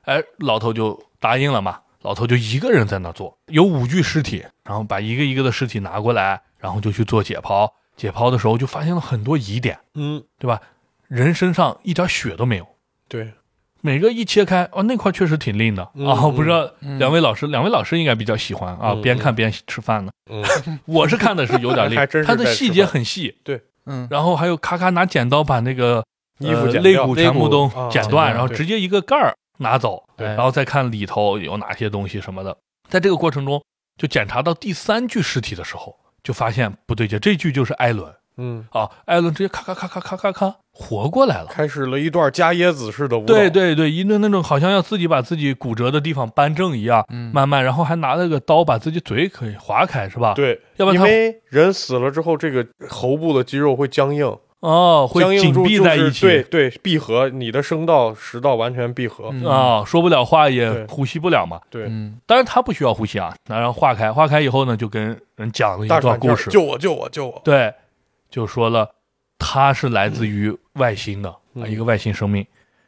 Speaker 1: 哎，老头就答应了嘛。老头就一个人在那做，有五具尸体，然后把一个一个的尸体拿过来，然后就去做解剖。解剖的时候就发现了很多疑点，
Speaker 2: 嗯，
Speaker 1: 对吧？人身上一点血都没有，
Speaker 2: 对，
Speaker 1: 每个一切开，哦，那块确实挺硬的、
Speaker 2: 嗯
Speaker 1: 啊！我不知道
Speaker 3: 嗯
Speaker 1: 两位老师，两位老师应该比较喜欢啊，
Speaker 2: 嗯
Speaker 1: 边看边吃饭呢。
Speaker 2: 嗯
Speaker 1: 我是看的是有点 硬
Speaker 2: 还真，是
Speaker 1: 它的细节很细，
Speaker 3: 嗯
Speaker 1: 然后还有咔咔拿剪刀把那个
Speaker 2: 衣服
Speaker 1: 呃肋骨全部都
Speaker 2: 肋骨啊
Speaker 1: 剪断，然后直接一个盖儿拿走，
Speaker 2: 对
Speaker 1: 然后再看里头有哪些东西什么的。在这个过程中，就检查到第三具尸体的时候，就发现不对劲，这句就是艾伦。
Speaker 2: 嗯，
Speaker 1: 啊，艾伦直接咔咔咔咔咔咔咔活过来了。
Speaker 2: 开始了一段加椰子似的舞蹈，
Speaker 1: 对对对，一顿那种好像要自己把自己骨折的地方扳正一样，
Speaker 3: 嗯。
Speaker 1: 慢慢，然后还拿了个刀把自己嘴可以划开，是吧？，
Speaker 2: 对，
Speaker 1: 要不然他
Speaker 2: 因为人死了之后，这个喉部的肌肉会僵硬，
Speaker 1: 哦，会紧闭在一起，
Speaker 2: 对对，闭合，你的声道、食道完全闭合，
Speaker 3: 嗯。
Speaker 1: 啊、说不了话也呼吸不了嘛。
Speaker 2: 对，
Speaker 3: 嗯。
Speaker 1: 当然他不需要呼吸啊，那然后化开，化开以后呢，就跟人讲了一段故事，
Speaker 2: 救我，救我，救我，
Speaker 1: 对，就说了他是来自于外星的、一个外星生命，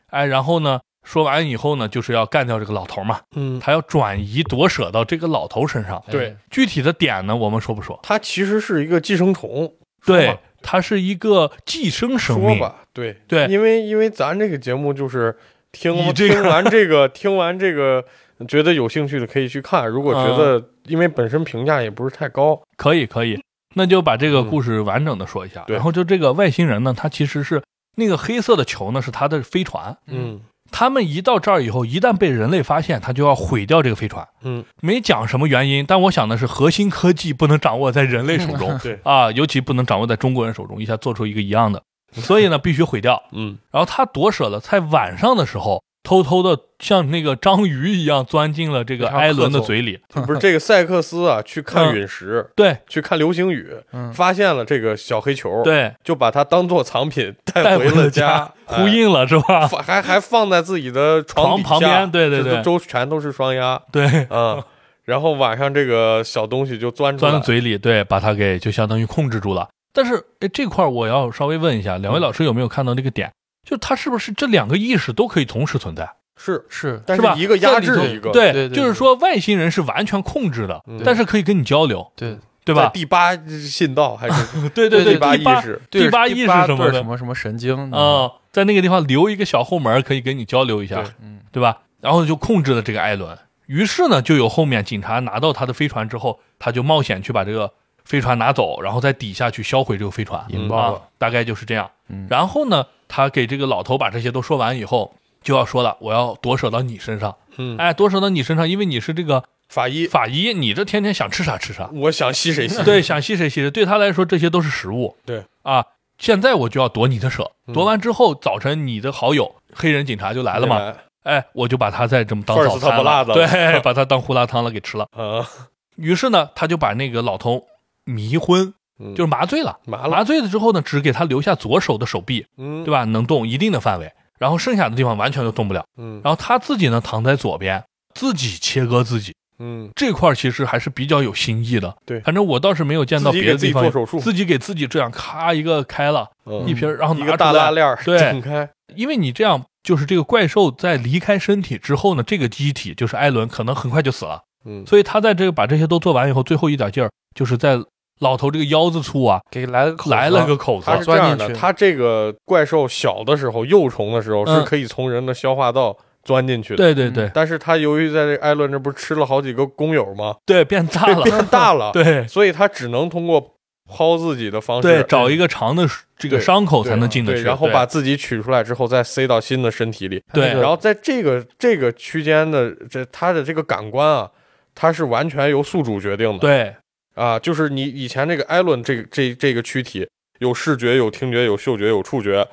Speaker 1: 哎，然后呢，说完以后呢，就是要干掉这个老头嘛，
Speaker 2: 嗯，
Speaker 1: 他要转移夺舍到这个老头身上。
Speaker 2: 对，
Speaker 1: 具体的点呢，我们说不说？
Speaker 2: 他其实是一个寄生虫，
Speaker 1: 对
Speaker 2: 吧，
Speaker 1: 它是一个寄生生命，
Speaker 2: 说吧，对
Speaker 1: 对。
Speaker 2: 因为因为咱这个节目就是听
Speaker 1: 以这个
Speaker 2: 听完这个 听完这个，觉得有兴趣的可以去看，如果觉
Speaker 1: 嗯。
Speaker 2: 得因为本身评价也不是太高，
Speaker 1: 可以可以，那就把这个故事完整的说一下。
Speaker 2: 对。
Speaker 1: 然后就这个外星人呢，他其实是那个黑色的球呢，是他的飞船。
Speaker 2: 嗯
Speaker 1: 他们一到这儿以后，一旦被人类发现，他就要毁掉这个飞船。
Speaker 2: 嗯，
Speaker 1: 没讲什么原因，但我想的是，核心科技不能掌握在人类手中。
Speaker 2: 对，
Speaker 1: 啊，尤其不能掌握在中国人手中，一下做出一个一样的，所以呢，必须毁掉。
Speaker 2: 嗯。
Speaker 1: 然后他夺舍了，在晚上的时候，偷偷的像那个章鱼一样钻进了这个艾伦的嘴里。
Speaker 2: 不是这个赛克斯啊，去看
Speaker 1: 嗯
Speaker 2: 陨石，
Speaker 1: 对
Speaker 2: 去看流星雨，
Speaker 3: 嗯。
Speaker 2: 发现了这个小黑球，，
Speaker 1: 对，
Speaker 2: 就把它当做藏品带
Speaker 1: 带回
Speaker 2: 回了
Speaker 1: 家，
Speaker 2: 哎。
Speaker 1: 呼应了是吧？
Speaker 2: 还还放在自己的
Speaker 1: 床
Speaker 2: 底下
Speaker 1: 旁边对对对
Speaker 2: 这都全都是双压，
Speaker 1: 对，
Speaker 2: 嗯，然后晚上这个小东西就钻出来，
Speaker 1: 钻到嘴里，对，把它给就相当于控制住了。但是，哎，这块儿我要稍微问一下，两位
Speaker 2: 嗯。
Speaker 1: 老师有没有看到这个点？就他是不是这两个意识都可以同时存在？
Speaker 2: 是，
Speaker 3: 是
Speaker 2: 但
Speaker 1: 是吧？
Speaker 2: 一个压制一个，
Speaker 1: 对，
Speaker 3: 对对
Speaker 1: 就是说外星人是完全控制的，
Speaker 2: 嗯。
Speaker 1: 但是可以跟你交流，
Speaker 3: 对。
Speaker 1: 对吧？
Speaker 2: 第八信道还是？
Speaker 1: 对 对，
Speaker 3: 对
Speaker 2: 第八意识，
Speaker 1: 第八意识什么
Speaker 3: 什么什么神经
Speaker 1: 啊、在那个地方留一个小后门，可以跟你交流一下，
Speaker 2: 对。
Speaker 3: 嗯。
Speaker 1: 对吧？然后就控制了这个艾伦。于是呢，就有后面警察拿到他的飞船之后，他就冒险去把这个飞船拿走，然后在底下去销毁这个飞船。啊
Speaker 3: 引爆了，，
Speaker 1: 大概就是这样。
Speaker 3: 嗯。
Speaker 1: 然后呢，他给这个老头把这些都说完以后，就要说了，我要夺舍到你身上。
Speaker 2: 嗯，
Speaker 1: 哎，夺舍到你身上，因为你是这个
Speaker 2: 法医，
Speaker 1: 法医，你这天天想吃啥吃啥，
Speaker 2: 我想吸谁吸，
Speaker 1: 对，想吸谁吸谁，对他来说这些都是食物。
Speaker 2: 对。
Speaker 1: 啊，现在我就要夺你的舍，
Speaker 2: 嗯。
Speaker 1: 夺完之后，早晨你的好友黑人警察就来了嘛，
Speaker 2: 来？
Speaker 1: 哎，我就把他再这么当早餐了，对，把他当胡辣汤了给吃了。
Speaker 2: 啊，
Speaker 1: 于是呢，他就把那个老头迷昏，
Speaker 2: 嗯
Speaker 1: 就是麻醉了。
Speaker 2: 麻
Speaker 1: 醉了之后呢，只给他留下左手的手臂，
Speaker 2: 嗯，
Speaker 1: 对吧？能动一定的范围，然后剩下的地方完全都动不了。
Speaker 2: 嗯
Speaker 1: 然后他自己呢躺在左边，自己切割自己。
Speaker 2: 嗯，
Speaker 1: 这块儿其实还是比较有新意的，
Speaker 2: 对
Speaker 1: 反正我倒是没有见到
Speaker 2: 自己给自
Speaker 1: 别的地方
Speaker 2: 己做手术，
Speaker 1: 自己给自己这样咔一个开了
Speaker 2: 嗯
Speaker 1: 一瓶，然后
Speaker 2: 一个
Speaker 1: 拿出来
Speaker 2: 大拉链
Speaker 1: 对
Speaker 2: 整开，
Speaker 1: 因为你这样，就是这个怪兽在离开身体之后呢，这个机体就是艾伦，可能很快就死了。
Speaker 2: 嗯，
Speaker 1: 所以他在这个把这些都做完以后，最后一点劲儿，就是在老头这个腰子粗啊，
Speaker 3: 给来了个口子
Speaker 1: 来了个口子
Speaker 2: 它。是这样的，
Speaker 3: 钻进去。
Speaker 2: 他这个怪兽小的时候，幼虫的时候是
Speaker 1: 嗯
Speaker 2: 可以从人的消化道钻进去的。
Speaker 1: 对对对。
Speaker 2: 但是他由于在这艾伦这不是吃了好几个工友吗？
Speaker 1: 对，变大了，
Speaker 2: 变大了，
Speaker 1: 对。
Speaker 2: 所以他只能通过抛自己的方式，
Speaker 1: 对，找一个长的这个伤口才能进得去，
Speaker 2: 对，然后把自己取出来之后再塞到新的身体里。
Speaker 1: 对。
Speaker 2: 然后在这个这个区间的这他的这个感官啊，它是完全由宿主决定的。
Speaker 1: 对
Speaker 2: 啊，就是你以前这个艾伦这个这这个躯体有视觉、有听觉、有嗅觉、有触觉，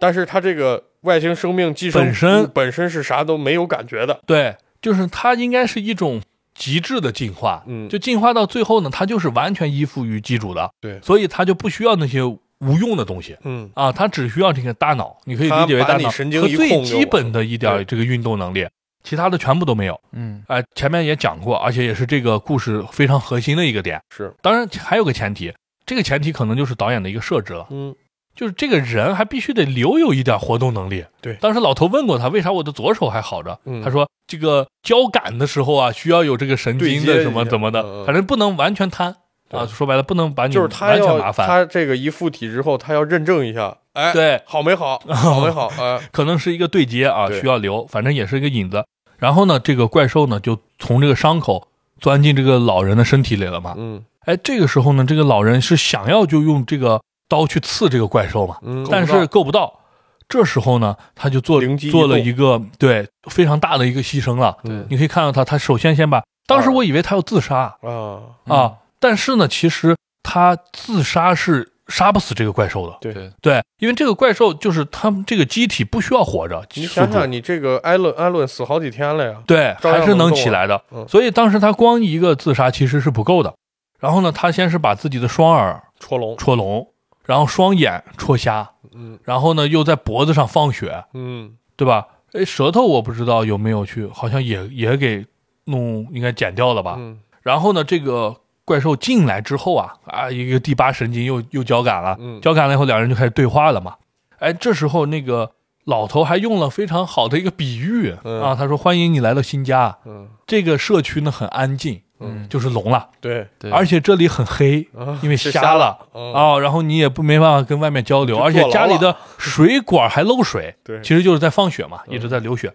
Speaker 2: 但是它这个外星生命寄生
Speaker 1: 本身
Speaker 2: 本身是啥都没有感觉的。
Speaker 1: 对，就是它应该是一种极致的进化，
Speaker 2: 嗯
Speaker 1: 就进化到最后呢，它就是完全依附于机主的，
Speaker 2: 对
Speaker 1: 所以它就不需要那些无用的东西。
Speaker 2: 嗯
Speaker 1: 啊，它只需要这个大脑，你可以理解为大脑
Speaker 2: 神经
Speaker 1: 和最基本的一点这个运动能力，其他的全部都没有。
Speaker 3: 嗯
Speaker 1: 哎、前面也讲过，而且也是这个故事非常核心的一个点。
Speaker 2: 是
Speaker 1: 当然还有个前提，这个前提可能就是导演的一个设置了，
Speaker 2: 嗯
Speaker 1: 就是这个人还必须得留有一点活动能力。
Speaker 2: 对
Speaker 1: 当时老头问过他，为啥我的左手还好着？
Speaker 2: 嗯
Speaker 1: 他说这个交感的时候啊，需要有这个神经的什么怎么的，反正不能完全瘫啊。说白了，不能把你
Speaker 2: 就是他
Speaker 1: 完全麻
Speaker 2: 要
Speaker 1: 烦。
Speaker 2: 他这个一附体之后，他要认证一下，哎，
Speaker 1: 对，
Speaker 2: 好没好，好没好，哎，
Speaker 1: 可能是一个对接啊，需要留，反正也是一个引子。然后呢，这个怪兽呢就从这个伤口钻进这个老人的身体里了嘛。
Speaker 2: 嗯。
Speaker 1: 哎，这个时候呢，这个老人是想要就用这个刀去刺这个怪兽嘛，
Speaker 2: 嗯，
Speaker 1: 但是够不到。这时候呢，他就做做了一个对非常大的一个牺牲了。
Speaker 2: 对。
Speaker 1: 你可以看到他，他首先先把，当时我以为他要自杀。
Speaker 2: 啊，
Speaker 1: 啊，但是呢，其实他自杀是杀不死这个怪兽的。
Speaker 2: 对
Speaker 3: 对
Speaker 1: 对，因为这个怪兽就是他们这个机体不需要活着，
Speaker 2: 你想想，你这个艾伦艾伦死好几天了呀，
Speaker 1: 对，还是能起来的。
Speaker 2: 嗯
Speaker 1: 所以当时他光一个自杀其实是不够的。然后呢，他先是把自己的双耳
Speaker 2: 戳聋，
Speaker 1: 戳聋，然后双眼戳瞎，
Speaker 2: 嗯
Speaker 1: 然后呢又在脖子上放血，
Speaker 2: 嗯
Speaker 1: 对吧？哎，舌头我不知道有没有去，好像也也给弄应该剪掉了吧。
Speaker 2: 嗯
Speaker 1: 然后呢，这个怪兽进来之后啊啊，一个第八神经又又交感了，
Speaker 2: 嗯。
Speaker 1: 交感了以后，两人就开始对话了嘛。哎，这时候那个老头还用了非常好的一个比喻、
Speaker 2: 嗯。
Speaker 1: 啊，他说：“欢迎你来到新家，
Speaker 2: 嗯。
Speaker 1: 这个社区呢很安静，
Speaker 2: 嗯，
Speaker 1: 就是聋了，
Speaker 2: 对，
Speaker 3: 对，
Speaker 1: 而且这里很黑，
Speaker 2: 啊
Speaker 1: 因为瞎了。
Speaker 2: 嗯
Speaker 1: 啊、然后你也不没办法跟外面交流，而且家里的水管还漏水，
Speaker 2: 对，
Speaker 1: 其实就是在放血嘛，
Speaker 2: 嗯。
Speaker 1: 一直在流血。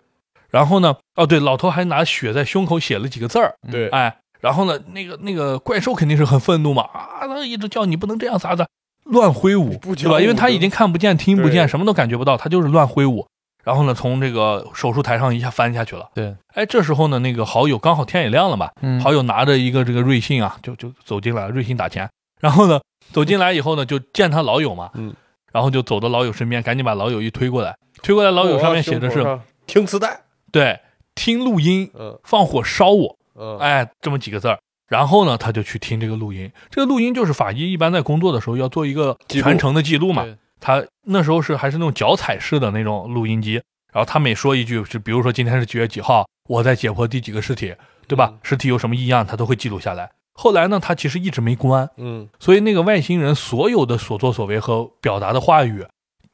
Speaker 1: 然后呢，哦对，老头还拿血在胸口写了几个字儿，
Speaker 2: 对，
Speaker 1: 哎，然后呢，那个那个怪兽肯定是很愤怒嘛，啊，他一直叫你不能这样啥的，乱挥舞，对吧？因为他已经看不见、听不见，什么都感觉不到，他就是乱挥舞。然后呢，从这个手术台上一下翻下去了。
Speaker 3: 对，
Speaker 1: 哎，这时候呢，那个好友刚好天也亮了嘛，
Speaker 3: 嗯
Speaker 1: 好友拿着一个这个瑞幸啊，就就走进来了，瑞幸打钱。然后呢，走进来以后呢，就见他老友嘛，
Speaker 2: 嗯，
Speaker 1: 然后就走到老友身边，赶紧把老友一推过来，推过来，老友上面写的是
Speaker 2: 听磁带，
Speaker 1: 对，听录音，
Speaker 2: 嗯
Speaker 1: 放火烧我，
Speaker 2: 嗯，
Speaker 1: 哎，这么几个字儿。然后呢，他就去听这个录音。这个录音就是法医一般在工作的时候要做一个全程的记录嘛。他那时候是还是那种脚踩式的那种录音机，然后他每说一句，就比如说今天是几月几号，我在解剖第几个尸体，对吧？
Speaker 2: 嗯
Speaker 1: 尸体有什么异样，他都会记录下来。后来呢，他其实一直没关，
Speaker 2: 嗯
Speaker 1: 所以那个外星人所有的所作所为和表达的话语，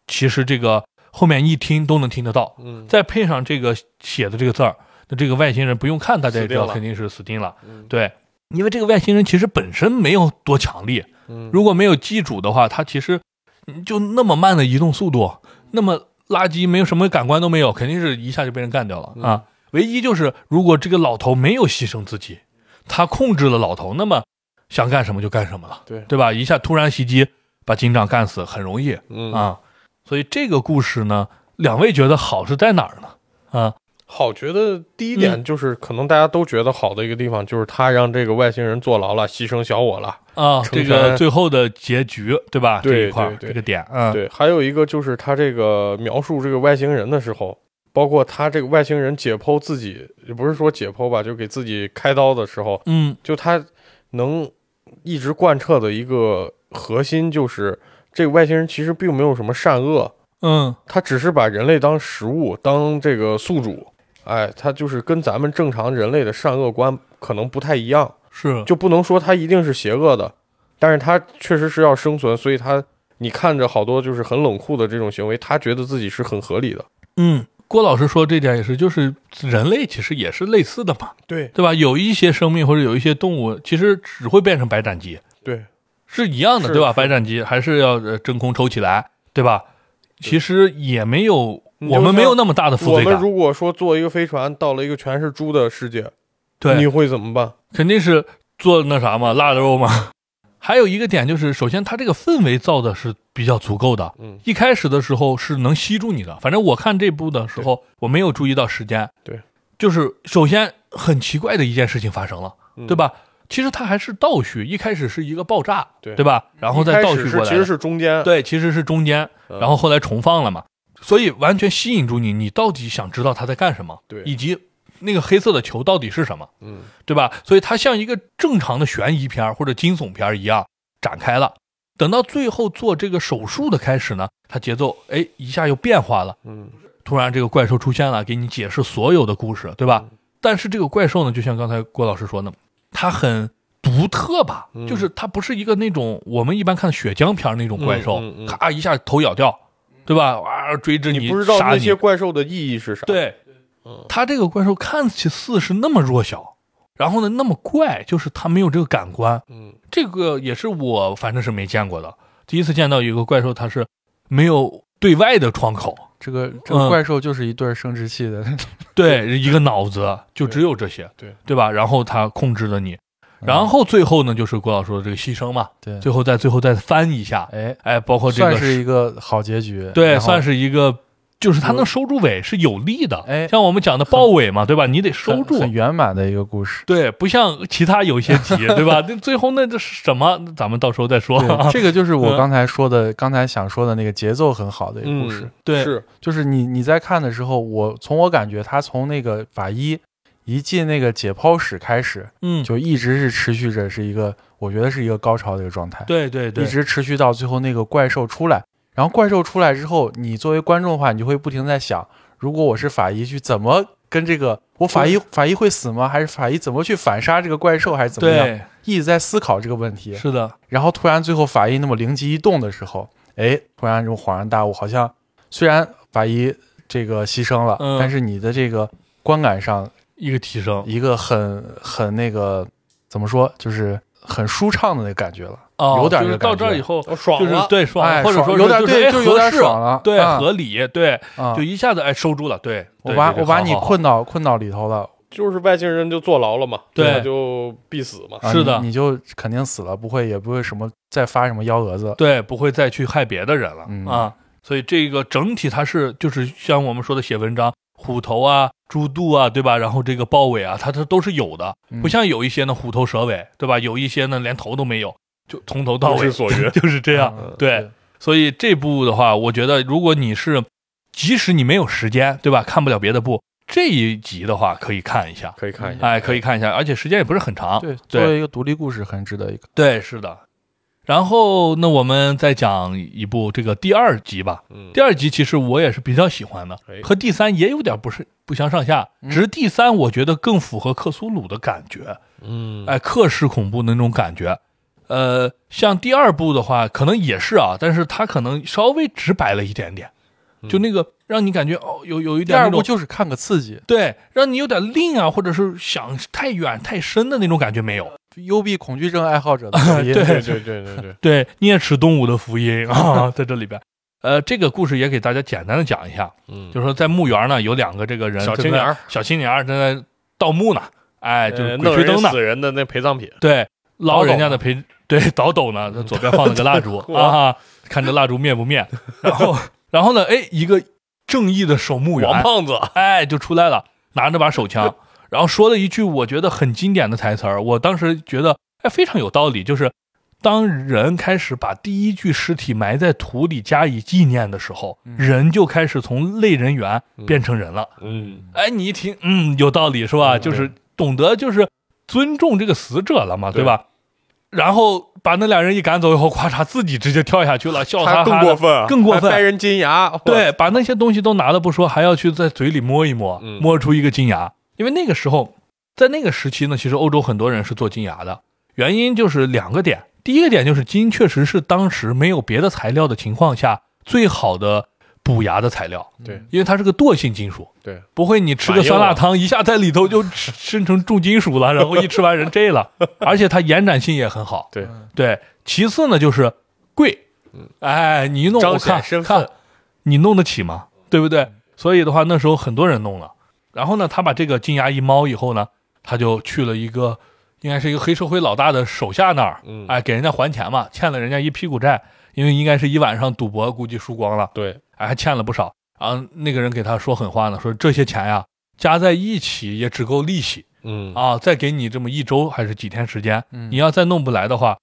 Speaker 1: 其实这个后面一听都能听得到。
Speaker 2: 嗯，
Speaker 1: 再配上这个写的这个字儿，那这个外星人不用看，大家也知道肯定是死定了。
Speaker 2: 嗯
Speaker 1: 对，因为这个外星人其实本身没有多强力，
Speaker 2: 嗯，
Speaker 1: 如果没有机主的话，他其实嗯就那么慢的移动速度，那么垃圾，没有什么感官都没有，肯定是一下就被人干掉了
Speaker 2: 嗯
Speaker 1: 啊。唯一就是如果这个老头没有牺牲自己，他控制了老头，那么想干什么就干什么了，
Speaker 2: 对
Speaker 1: 对吧？一下突然袭击把警长干死很容易
Speaker 2: 嗯
Speaker 1: 啊。所以这个故事呢，两位觉得好是在哪儿呢？啊，
Speaker 2: 好，觉得第一
Speaker 1: 嗯
Speaker 2: 点就是，可能大家都觉得好的一个地方，就是他让这个外星人坐牢了，牺牲小我了。
Speaker 1: 啊，
Speaker 2: 成
Speaker 1: 这个最后的结局，对吧？
Speaker 2: 对
Speaker 1: 这一块儿
Speaker 2: 对对
Speaker 1: 这个点，嗯，
Speaker 2: 对，还有一个就是他这个描述这个外星人的时候，包括他这个外星人解剖自己，也不是说解剖吧，就给自己开刀的时候，
Speaker 1: 嗯，
Speaker 2: 就他能一直贯彻的一个核心就是这个外星人其实并没有什么善恶，
Speaker 1: 嗯
Speaker 2: 他只是把人类当食物，当这个宿主。哎，它就是跟咱们正常人类的善恶观可能不太一样，
Speaker 1: 是
Speaker 2: 就不能说它一定是邪恶的，但是它确实是要生存，所以它你看着好多就是很冷酷的这种行为，他觉得自己是很合理的。
Speaker 1: 嗯，郭老师说这点也是，就是人类其实也是类似的嘛，
Speaker 2: 对
Speaker 1: 对吧？有一些生命或者有一些动物，其实只会变成白斩鸡，
Speaker 2: 对，
Speaker 1: 是一样的，对吧？白斩鸡还是要呃真空抽起来，对吧？其实也没有，我们没有那么大的负
Speaker 2: 我们如果说坐一个飞船到了一个全是猪的世界，
Speaker 1: 对你，
Speaker 2: 会怎么办？
Speaker 1: 肯定是做那啥嘛，腊肉嘛。还有一个点就是，首先它这个氛围造的是比较足够的，
Speaker 2: 嗯，
Speaker 1: 一开始的时候是能吸住你的。反正我看这部的时候，我没有注意到时间。
Speaker 2: 对，
Speaker 1: 就是首先很奇怪的一件事情发生了，
Speaker 2: 嗯
Speaker 1: 对？吧？其实它还是倒叙，一开始是一个爆炸，
Speaker 2: 对
Speaker 1: 对吧？然后再倒叙过来
Speaker 2: 其实是中间，
Speaker 1: 对，其实是中间，
Speaker 2: 嗯
Speaker 1: 然后后来重放了嘛，所以完全吸引住你，你到底想知道他在干什么，
Speaker 2: 对。
Speaker 1: 以及那个黑色的球到底是什么，
Speaker 2: 嗯，
Speaker 1: 对吧？所以它像一个正常的悬疑片或者惊悚片一样展开了。等到最后做这个手术的开始呢，它节奏哎一下又变化了，
Speaker 2: 嗯。
Speaker 1: 突然这个怪兽出现了，给你解释所有的故事，对吧？
Speaker 2: 嗯。
Speaker 1: 但是这个怪兽呢，就像刚才郭老师说的，它很独特吧，
Speaker 2: 嗯。
Speaker 1: 就是它不是一个那种我们一般看血浆片那种怪兽，
Speaker 2: 嗯嗯嗯。
Speaker 1: 咔一下头咬掉，对吧？哇，追着
Speaker 2: 你不知道那些怪兽的意义是啥？，
Speaker 1: 对，
Speaker 2: 嗯
Speaker 1: 它这个怪兽看起似是那么弱小，然后呢那么怪，就是它没有这个感官，
Speaker 2: 嗯
Speaker 1: 这个也是我反正是没见过的，第一次见到一个怪兽，它是没有对外的窗口，
Speaker 3: 这个这
Speaker 1: 嗯
Speaker 3: 个怪兽就是一对生殖器的，
Speaker 1: 对，一个脑子就只有这些，
Speaker 2: 对
Speaker 1: 对吧？然后它控制了你，然后最后呢，就是郭老师说的这个牺牲嘛，
Speaker 3: 对，
Speaker 1: 最后再最后再翻一下，
Speaker 3: 哎，
Speaker 1: 哎，包括这个
Speaker 3: 算是一个好结局，
Speaker 1: 对，算是一个，就是他能收住尾是有利的，
Speaker 3: 哎
Speaker 1: 像我们讲的豹尾嘛，对吧？你得收住，
Speaker 3: 很圆满的一个故事。
Speaker 1: 对，不像其他有些集，对吧？那最后那这是什么？咱们到时候再说。
Speaker 3: 对，这个就是我
Speaker 1: 嗯
Speaker 3: 刚才说的，刚才想说的那个节奏很好的一个故事。
Speaker 2: 嗯，
Speaker 1: 对
Speaker 2: 是，
Speaker 3: 就是你你在看的时候，我从我感觉，他从那个法医一进那个解剖室开始，
Speaker 1: 嗯，
Speaker 3: 就一直是持续着是一个，我觉得是一个高潮的一个状态，
Speaker 1: 对对对，
Speaker 3: 一直持续到最后那个怪兽出来。然后怪兽出来之后，你作为观众的话，你就会不停在想，如果我是法医，去怎么跟这个我法医法医会死吗？还是法医怎么去反杀这个怪兽，还是怎么样？
Speaker 1: 对，
Speaker 3: 一直在思考这个问题。
Speaker 1: 是的，
Speaker 3: 然后突然最后法医那么灵机一动的时候，哎，突然这种恍然大悟，好像虽然法医这个牺牲了，
Speaker 1: 嗯
Speaker 3: 但是你的这个观感上
Speaker 1: 一个提升。
Speaker 3: 一个很很那个怎么说，就是很舒畅的那个感觉了，
Speaker 1: 哦，
Speaker 3: 有点
Speaker 1: 到这儿以后，
Speaker 2: 爽
Speaker 1: 就是
Speaker 2: 了，
Speaker 1: 对爽了，
Speaker 3: 哎
Speaker 1: 或者说
Speaker 3: 有点对就有点
Speaker 1: 合适
Speaker 3: 爽了
Speaker 1: 对，
Speaker 3: 啊
Speaker 1: 合理，对，
Speaker 3: 啊
Speaker 1: 就，一下子哎收住了，对，
Speaker 3: 我把我把你困到困到里头了，
Speaker 2: 就是外星人就坐牢了嘛，
Speaker 1: 对。
Speaker 2: 就必死嘛。
Speaker 3: 啊
Speaker 1: 是的。
Speaker 3: 你你就肯定死了，不会也不会什么再发什么幺蛾子，
Speaker 1: 对，不会再去害别的人了、
Speaker 3: 嗯。
Speaker 1: 啊。所以这个整体它是就是像我们说的写文章，虎头啊、猪肚啊，对吧？然后这个豹尾啊，它它都是有的，
Speaker 3: 嗯
Speaker 1: 不像有一些呢虎头蛇尾，对吧？有一些呢连头都没有，就从头到尾
Speaker 2: 所云
Speaker 1: 就是这样。
Speaker 3: 嗯
Speaker 1: 对，所以这部的话，我觉得如果你是即使你没有时间，对吧？看不了别的部，这一集的话可以看一下，
Speaker 2: 可以看一下，
Speaker 1: 哎，可以看一下，而且时间也不是很长。
Speaker 3: 对，作为一个独立故事，很值得一个。
Speaker 1: 对，是的。然后，那我们再讲一部这个第二集吧。
Speaker 2: 嗯。
Speaker 1: 第二集其实我也是比较喜欢的
Speaker 2: 哎，
Speaker 1: 和第三也有点不是不相上下，
Speaker 3: 嗯。
Speaker 1: 只是第三我觉得更符合克苏鲁的感觉，
Speaker 2: 嗯，
Speaker 1: 哎，克式恐怖的那种感觉。呃，像第二部的话，可能也是啊，但是它可能稍微直白了一点点，就那个让你感觉哦，有有一点
Speaker 3: 第二部就是看个刺激，
Speaker 1: 对，让你有点另啊，或者是想太远太深的那种感觉没有。
Speaker 3: 幽闭恐惧症爱好者的 福音。
Speaker 1: 对
Speaker 2: 对对对对对，
Speaker 1: 啮齿动物的福音啊，在这里边。呃，这个故事也给大家简单的讲一下，
Speaker 2: 嗯，
Speaker 1: 就是说在墓园呢有两个这个人
Speaker 2: 小青年
Speaker 1: 小青年正在盗墓呢，哎，就是
Speaker 2: 呃弄人
Speaker 1: 鬼吹灯呢，
Speaker 2: 死人的那陪葬品，
Speaker 1: 对，捞人家的陪，对，倒斗呢，他左边放了个蜡烛
Speaker 2: 哇。
Speaker 1: 啊，看这蜡烛灭不灭，然后，然后呢，哎，一个正义的守墓员，
Speaker 2: 王胖子，
Speaker 1: 哎，就出来了，拿着把手枪，然后说了一句我觉得很经典的台词儿，我当时觉得哎非常有道理，就是当人开始把第一具尸体埋在土里加以纪念的时候，
Speaker 3: 嗯
Speaker 1: 人就开始从类人猿变成人了。
Speaker 2: 嗯，
Speaker 1: 哎，你一听，嗯，有道理是吧？
Speaker 2: 嗯
Speaker 1: 就是懂得就是尊重这个死者了嘛，
Speaker 2: 对
Speaker 1: 对吧？然后把那俩人一赶走以后，咔嚓自己直接跳下去了，笑哈
Speaker 2: 他
Speaker 1: 哈
Speaker 2: 更过分啊，
Speaker 1: 更过分
Speaker 2: 还掰人金牙，
Speaker 1: 对，把那些东西都拿了不说，还要去在嘴里摸一摸，
Speaker 2: 嗯
Speaker 1: 摸出一个金牙。因为那个时候，在那个时期呢，其实欧洲很多人是做金牙的，原因就是两个点。第一个点就是金确实是当时没有别的材料的情况下最好的补牙的材料，
Speaker 2: 对
Speaker 1: 因为它是个惰性金属，
Speaker 2: 对，
Speaker 1: 不会你吃个酸辣汤一下在里头就吃生成重金属了，然后一吃完人这了，而且它延展性也很好。
Speaker 2: 对，
Speaker 1: 对，其次呢就是贵，哎，你一弄我看看，你弄得起吗？对不对？所以的话，那时候很多人弄了。然后呢，他把这个金牙一猫以后呢，他就去了一个应该是一个黑社会老大的手下那儿，
Speaker 2: 嗯。
Speaker 1: 哎，给人家还钱嘛，欠了人家一屁股债，因为应该是一晚上赌博，估计输光了，
Speaker 2: 对，
Speaker 1: 哎，还欠了不少。然后那个人给他说狠话呢，说这些钱呀加在一起也只够利息。
Speaker 2: 嗯。
Speaker 1: 啊，再给你这么一周还是几天时间，
Speaker 3: 嗯。
Speaker 1: 你要再弄不来的话，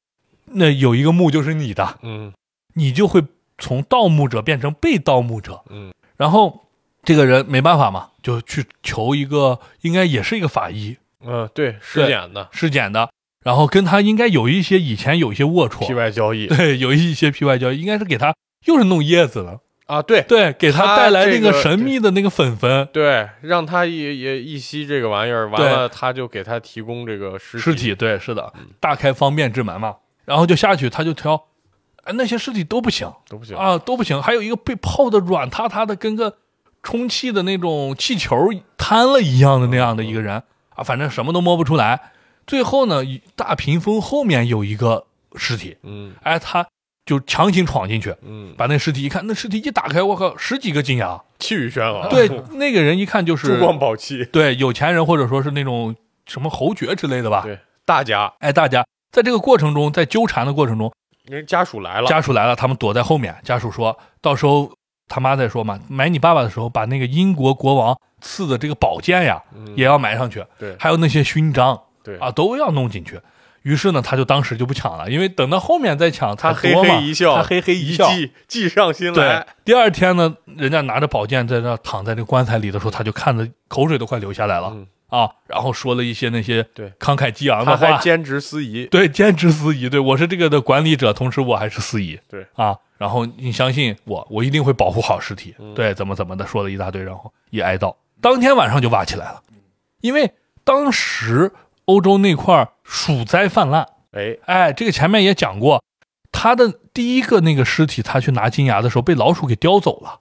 Speaker 1: 那有一个墓就是你的，
Speaker 2: 嗯。
Speaker 1: 你就会从盗墓者变成被盗墓者。
Speaker 2: 嗯。
Speaker 1: 然后这个人没办法嘛，就去求一个，应该也是一个法医。
Speaker 2: 嗯，对，尸检的。
Speaker 1: 尸检的，然后跟他应该有一些以前有一些龌龊，
Speaker 2: 皮外交易。
Speaker 1: 对，有一些皮外交易，应该是给他又是弄叶子了，
Speaker 2: 啊，对。
Speaker 1: 对，给他
Speaker 2: 他
Speaker 1: 带来那
Speaker 2: 个
Speaker 1: 个神秘的那个粉粉。
Speaker 2: 对，让他也也一吸这个玩意儿，完了他就给他提供这个尸
Speaker 1: 尸体，对，是的，大开方便之门嘛，然后就下去，他就挑，哎，那些尸体都不行。
Speaker 2: 都不行，
Speaker 1: 啊，都不行，还有一个被泡的软塌塌的，跟个充气的那种气球瘫了一样的那样的一个人。啊，反正什么都摸不出来。最后呢，大屏风后面有一个尸体，
Speaker 2: 嗯。
Speaker 1: 哎，他就强行闯进去，
Speaker 2: 嗯，
Speaker 1: 把那尸体一看，那尸体一打开，我靠，十几个金牙。
Speaker 2: 气宇轩昂，
Speaker 1: 对，那个人一看就是
Speaker 2: 珠光宝气，
Speaker 1: 对有钱人或者说是那种什么侯爵之类的吧。
Speaker 2: 对，大家。
Speaker 1: 哎，大家。在这个过程中，在纠缠的过程中，
Speaker 2: 人家属来了，
Speaker 1: 家属来了，他们躲在后面。家属说到时候他妈在说嘛，买你爸爸的时候，把那个英国国王赐的这个宝剑呀，
Speaker 2: 嗯
Speaker 1: 也要埋上去，
Speaker 2: 对
Speaker 1: 还有那些勋章
Speaker 2: 对
Speaker 1: 啊，都要弄进去。于是呢，他就当时就不抢了，因为等到后面再抢，
Speaker 2: 他嘿嘿一笑，
Speaker 1: 他嘿嘿
Speaker 2: 一
Speaker 1: 笑。
Speaker 2: 计计上心来对，，
Speaker 1: 第二天呢，人家拿着宝剑在那躺在这棺材里的时候，他就看着口水都快流下来了、
Speaker 2: 嗯
Speaker 1: 啊，然后说了一些那些
Speaker 2: 对
Speaker 1: 慷慨激昂的话，
Speaker 2: 他还兼职司仪，
Speaker 1: 对，兼职司仪，对我是这个的管理者，同时我还是司仪，
Speaker 2: 对
Speaker 1: 啊，然后你相信我，我一定会保护好尸体，
Speaker 2: 嗯。
Speaker 1: 对，怎么怎么的说了一大堆，然后一哀悼，当天晚上就挖起来了，因为当时欧洲那块儿鼠灾泛滥，
Speaker 2: 哎，
Speaker 1: 哎，这个前面也讲过，他的第一个那个尸体，他去拿金牙的时候被老鼠给叼走了，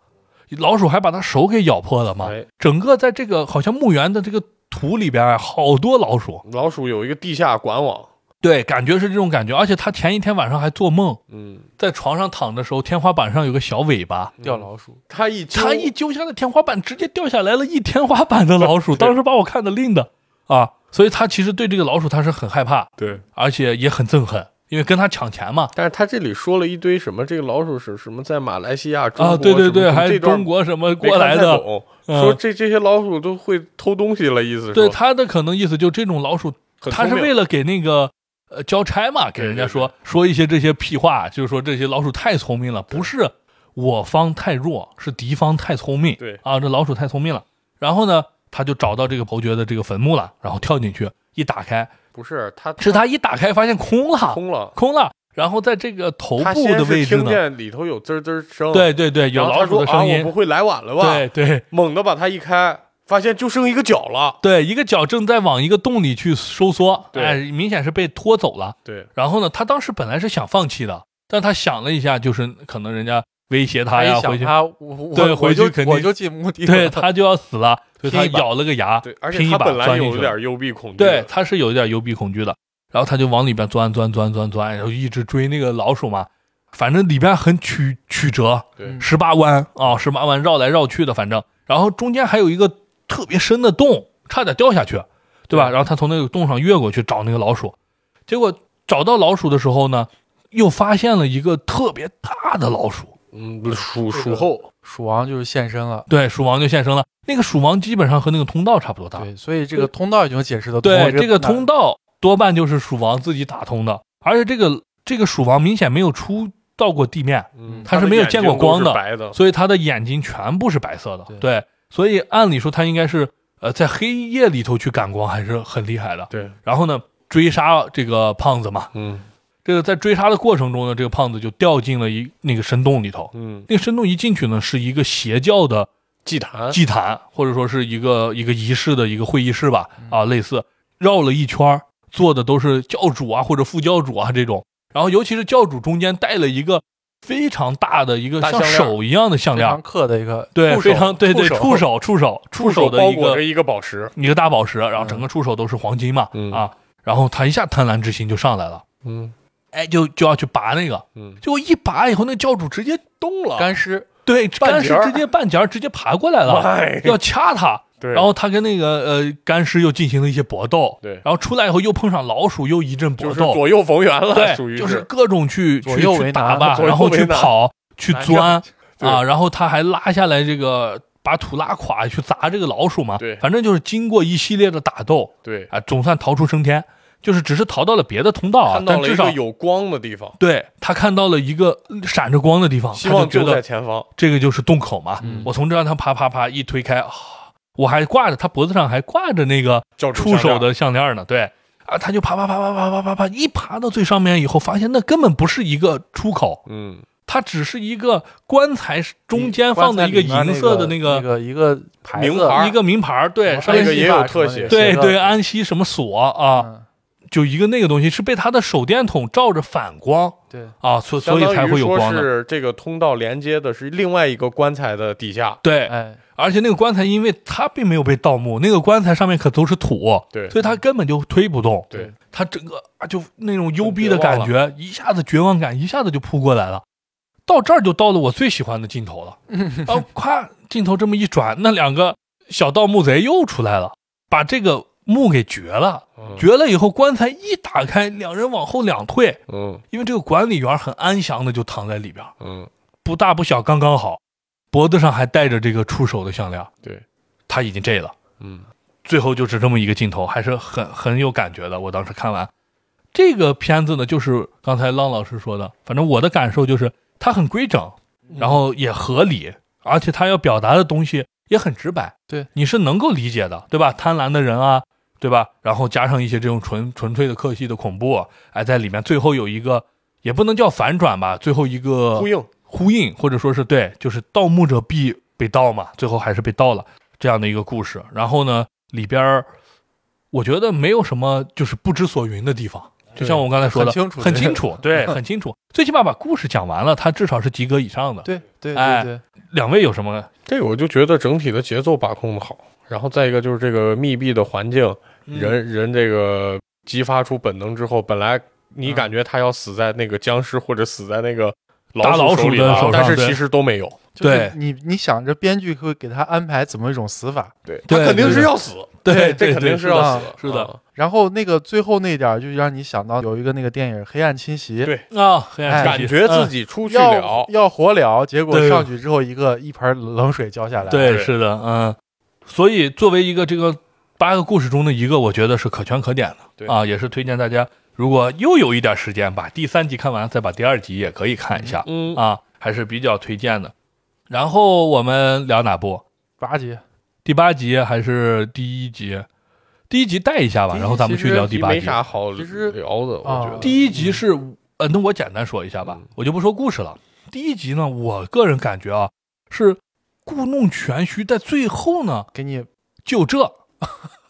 Speaker 1: 老鼠还把他手给咬破了嘛，
Speaker 2: 哎，
Speaker 1: 整个在这个好像墓园的这个土里边啊，好多老鼠，
Speaker 2: 老鼠有一个地下管网，
Speaker 1: 对，感觉是这种感觉，而且他前一天晚上还做梦，
Speaker 2: 嗯，
Speaker 1: 在床上躺的时候，天花板上有个小尾巴，
Speaker 3: 掉老鼠，
Speaker 2: 他一揪
Speaker 1: 他一揪下来，天花板直接掉下来了一天花板的老鼠，当时把我看的晕的。啊！所以他其实对这个老鼠他是很害怕，
Speaker 2: 对，
Speaker 1: 而且也很憎恨，因为跟他抢钱嘛。
Speaker 2: 但是他这里说了一堆什么，这个老鼠是什么在马来西亚、中
Speaker 1: 啊，
Speaker 2: 国
Speaker 1: 对对对，还
Speaker 2: 这段
Speaker 1: 中国什么过来的，
Speaker 2: 说这这些老鼠都会偷东西了，意思是
Speaker 1: 对他的可能意思就这种老鼠，他是为了给那个呃交差嘛，给人家说说一些这些屁话，就是说这些老鼠太聪明了，不是我方太弱，是敌方太聪明。
Speaker 2: 对
Speaker 1: 啊，这老鼠太聪明了。然后呢，他就找到这个侯爵的这个坟墓了，然后跳进去，一打开，
Speaker 2: 不是他
Speaker 1: 是他一打开发现空了，
Speaker 2: 空了，
Speaker 1: 空了。然后在这个头部的位置呢，
Speaker 2: 听见里头有滋滋声，
Speaker 1: 对对对，有老鼠的声音，
Speaker 2: 我不会来晚了吧？
Speaker 1: 对对
Speaker 2: 猛地把它一开，发现就剩一个脚了。
Speaker 1: 对，一个脚正在往一个洞里去收缩，
Speaker 2: 对
Speaker 1: 哎，明显是被拖走了。
Speaker 2: 对，
Speaker 1: 然后呢，他当时本来是想放弃的，但他想了一下，就是可能人家威胁他呀，回去。
Speaker 3: 他，我我
Speaker 1: 对回去肯定
Speaker 3: 我就进墓地，
Speaker 1: 对他就要死了，所以他咬了个牙，
Speaker 2: 对，而且
Speaker 1: 拼一把
Speaker 2: 他本来有点幽闭恐惧，
Speaker 1: 对，，他是有一点幽闭恐惧的，然后他就往里边钻钻钻钻钻，然后一直追那个老鼠嘛，反正里边很曲曲折，
Speaker 2: 对
Speaker 1: 十八弯啊，十八弯绕来绕去的，反正，然后中间还有一个特别深的洞，差点掉下去，对吧？然后他从那个洞上越过去找那个老鼠，结果找到老鼠的时候呢，又发现了一个特别大的老鼠，
Speaker 2: 嗯，
Speaker 3: 蜀
Speaker 2: 蜀后，
Speaker 3: 蜀王就是现身了。
Speaker 1: 对，蜀王就现身了。那个蜀王基本上和那个通道差不多大，
Speaker 3: 对，所以这个通道已经解释的
Speaker 1: 对，这个通
Speaker 3: 道
Speaker 1: 道多半就是蜀王自己打通的，而且这个这个蜀王明显没有出到过地面，
Speaker 2: 嗯，
Speaker 1: 他是没有见过光的
Speaker 2: 的，白的，
Speaker 1: 所以他的眼睛全部是白色的。
Speaker 3: 对
Speaker 1: 对，所以按理说他应该是呃在黑夜里头去感光还是很厉害的。
Speaker 2: 对，
Speaker 1: 然后呢，追杀这个胖子嘛，
Speaker 2: 嗯，
Speaker 1: 这个在追杀的过程中呢，这个胖子就掉进了一那个深洞里头。
Speaker 2: 嗯，
Speaker 1: 那个深洞一进去呢，是一个邪教的
Speaker 2: 祭坛，
Speaker 1: 祭坛，或者说是一个一个仪式的一个会议室吧，啊，类似。绕了一圈儿，坐的都是教主啊或者副教主啊这种，然后尤其是教主中间带了一个非常大的一个像手一样的项
Speaker 3: 非常
Speaker 1: 链，
Speaker 3: 刻的一个。
Speaker 1: 对，非常对对，
Speaker 3: 触
Speaker 1: 触手 触手触手的一个
Speaker 2: 包裹着一个宝石，
Speaker 1: 一个大宝石，然后整个触手都是黄金嘛，
Speaker 2: 嗯
Speaker 1: 啊，然后他一下贪婪之心就上来了，
Speaker 2: 嗯
Speaker 1: 哎，就就要去拔那个，
Speaker 2: 嗯，
Speaker 1: 结果一拔以后，那个教主直接
Speaker 2: 动了，
Speaker 3: 干尸，
Speaker 1: 对干尸直接半截直接爬过来了，
Speaker 2: 哎
Speaker 1: 要掐他。
Speaker 2: 对，
Speaker 1: 然后他跟那个呃干尸又进行了一些搏斗，
Speaker 2: 对。
Speaker 1: 然后出来以后又碰上老鼠，又一阵搏斗，
Speaker 2: 就是左右逢源了，属
Speaker 1: 对，
Speaker 2: 于
Speaker 1: 就是各种去
Speaker 3: 左
Speaker 1: 去去打吧，然后去跑去钻啊，然后他还拉下来这个把土拉垮去砸这个老鼠嘛，
Speaker 2: 对。
Speaker 1: 反正就是经过一系列的打斗
Speaker 2: 对，
Speaker 1: 啊，总算逃出升天，就是只是逃到了别的通道啊
Speaker 2: 看，到
Speaker 1: 但至少
Speaker 2: 了一个有光的地方，
Speaker 1: 对他看到了一个闪着光的地方，
Speaker 2: 希望就在
Speaker 1: 他就觉得
Speaker 2: 前方，
Speaker 1: 这个就是洞口嘛，
Speaker 3: 嗯。
Speaker 1: 我从这让他啪啪啪一推开啊，我还挂着他脖子上还挂着那个触手，的项链呢，对。啊，他就爬爬爬爬爬爬爬爬，一爬到最上面以后，发现那根本不是一个出口，
Speaker 2: 嗯，
Speaker 1: 它只是一个棺材中间放的一个银色的
Speaker 3: 那
Speaker 1: 个
Speaker 3: 个一个牌子
Speaker 2: 名牌
Speaker 1: 一个名牌，对，上面
Speaker 2: 那个也有特写
Speaker 1: 对对
Speaker 3: 啊，
Speaker 1: 安息什么锁啊，
Speaker 3: 嗯
Speaker 1: 就一个那个东西是被他的手电筒照着反光
Speaker 3: 对，
Speaker 1: 啊，所所以才会有光的，
Speaker 2: 是这个通道连接的是另外一个棺材的底下，
Speaker 1: 对，
Speaker 3: 哎，
Speaker 1: 而且那个棺材因为它并没有被盗墓，那个棺材上面可都是土，
Speaker 2: 对。
Speaker 1: 所以它根本就推不动，
Speaker 2: 对，
Speaker 1: 他整个啊，就那种幽闭的感觉，一下子绝望感一下子就扑过来了。到这儿就到了我最喜欢的镜头了，然 后咵，镜头这么一转，那两个小盗墓贼又出来了，把这个墓给掘了。
Speaker 2: 嗯。
Speaker 1: 掘了以后，棺材一打开，两人往后两退，
Speaker 2: 嗯。
Speaker 1: 因为这个管理员很安详的就躺在里边，
Speaker 2: 嗯，
Speaker 1: 不大不小，刚刚好，脖子上还戴着这个触手的项链，
Speaker 2: 对，
Speaker 1: 他已经这了。
Speaker 2: 嗯。
Speaker 1: 最后就是这么一个镜头，还是很很有感觉的。我当时看完。这个片子呢，就是刚才浪老师说的，反正我的感受就是它很规整，然后也合理，而且它要表达的东西也很直白，
Speaker 3: 对，
Speaker 1: 你是能够理解的，对吧？贪婪的人啊，对吧？然后加上一些这种纯纯粹的克系的恐怖，哎，在里面最后有一个也不能叫反转吧，最后一个
Speaker 2: 呼应，
Speaker 1: 呼应，或者说是对，就是盗墓者必被盗嘛，最后还是被盗了这样的一个故事。然后呢，里边儿我觉得没有什么就是不知所云的地方，就像我刚才说的，
Speaker 3: 很清楚
Speaker 1: 很清楚，对，很清楚。最起码把故事讲完了，它至少是及格以上的。
Speaker 3: 对对
Speaker 1: 哎
Speaker 3: 对对，
Speaker 1: 两位有什么？
Speaker 2: 这个我就觉得整体的节奏把控的好，然后再一个就是这个密闭的环境，
Speaker 1: 嗯
Speaker 2: 人人这个激发出本能之后，本来你
Speaker 1: 嗯。
Speaker 2: 感觉他要死在那个僵尸或者死在那个
Speaker 1: 大老鼠
Speaker 2: 里了
Speaker 1: 的手上对
Speaker 2: 但是其实都没有，
Speaker 1: 对。
Speaker 3: 你你想着编剧会给他安排怎么一种死法，
Speaker 2: 对
Speaker 1: 对
Speaker 2: 他肯定是要死，
Speaker 1: 对
Speaker 2: 这肯定是要死，
Speaker 1: 是的
Speaker 2: 啊
Speaker 3: 然后那个最后那点儿就让你想到有一个那个电影《黑暗侵袭》，
Speaker 2: 对。
Speaker 1: 啊，黑暗
Speaker 2: 感觉自
Speaker 1: 嗯
Speaker 2: 己出去了，
Speaker 3: 要活了，结果上去之后一个一盆冷水浇下来，
Speaker 1: 对。是的，嗯。所以作为一个这个八个故事中的一个，我觉得是可圈可点的。
Speaker 2: 对
Speaker 1: 啊，也是推荐大家，如果又有一点时间，把第三集看完，再把第二集也可以看一下。
Speaker 2: 嗯
Speaker 1: 啊，还是比较推荐的。然后我们聊哪部？
Speaker 3: 八集，
Speaker 1: 第八集还是第一集？第一集带一下吧，然后咱们去聊第八集没。
Speaker 2: 啥好聊的，我觉得
Speaker 3: 啊
Speaker 1: 第一集是，呃，那我简单说一下吧
Speaker 2: 嗯，
Speaker 1: 我就不说故事了。第一集呢，我个人感觉啊，是故弄玄虚，在最后呢，
Speaker 3: 给你
Speaker 1: 就这，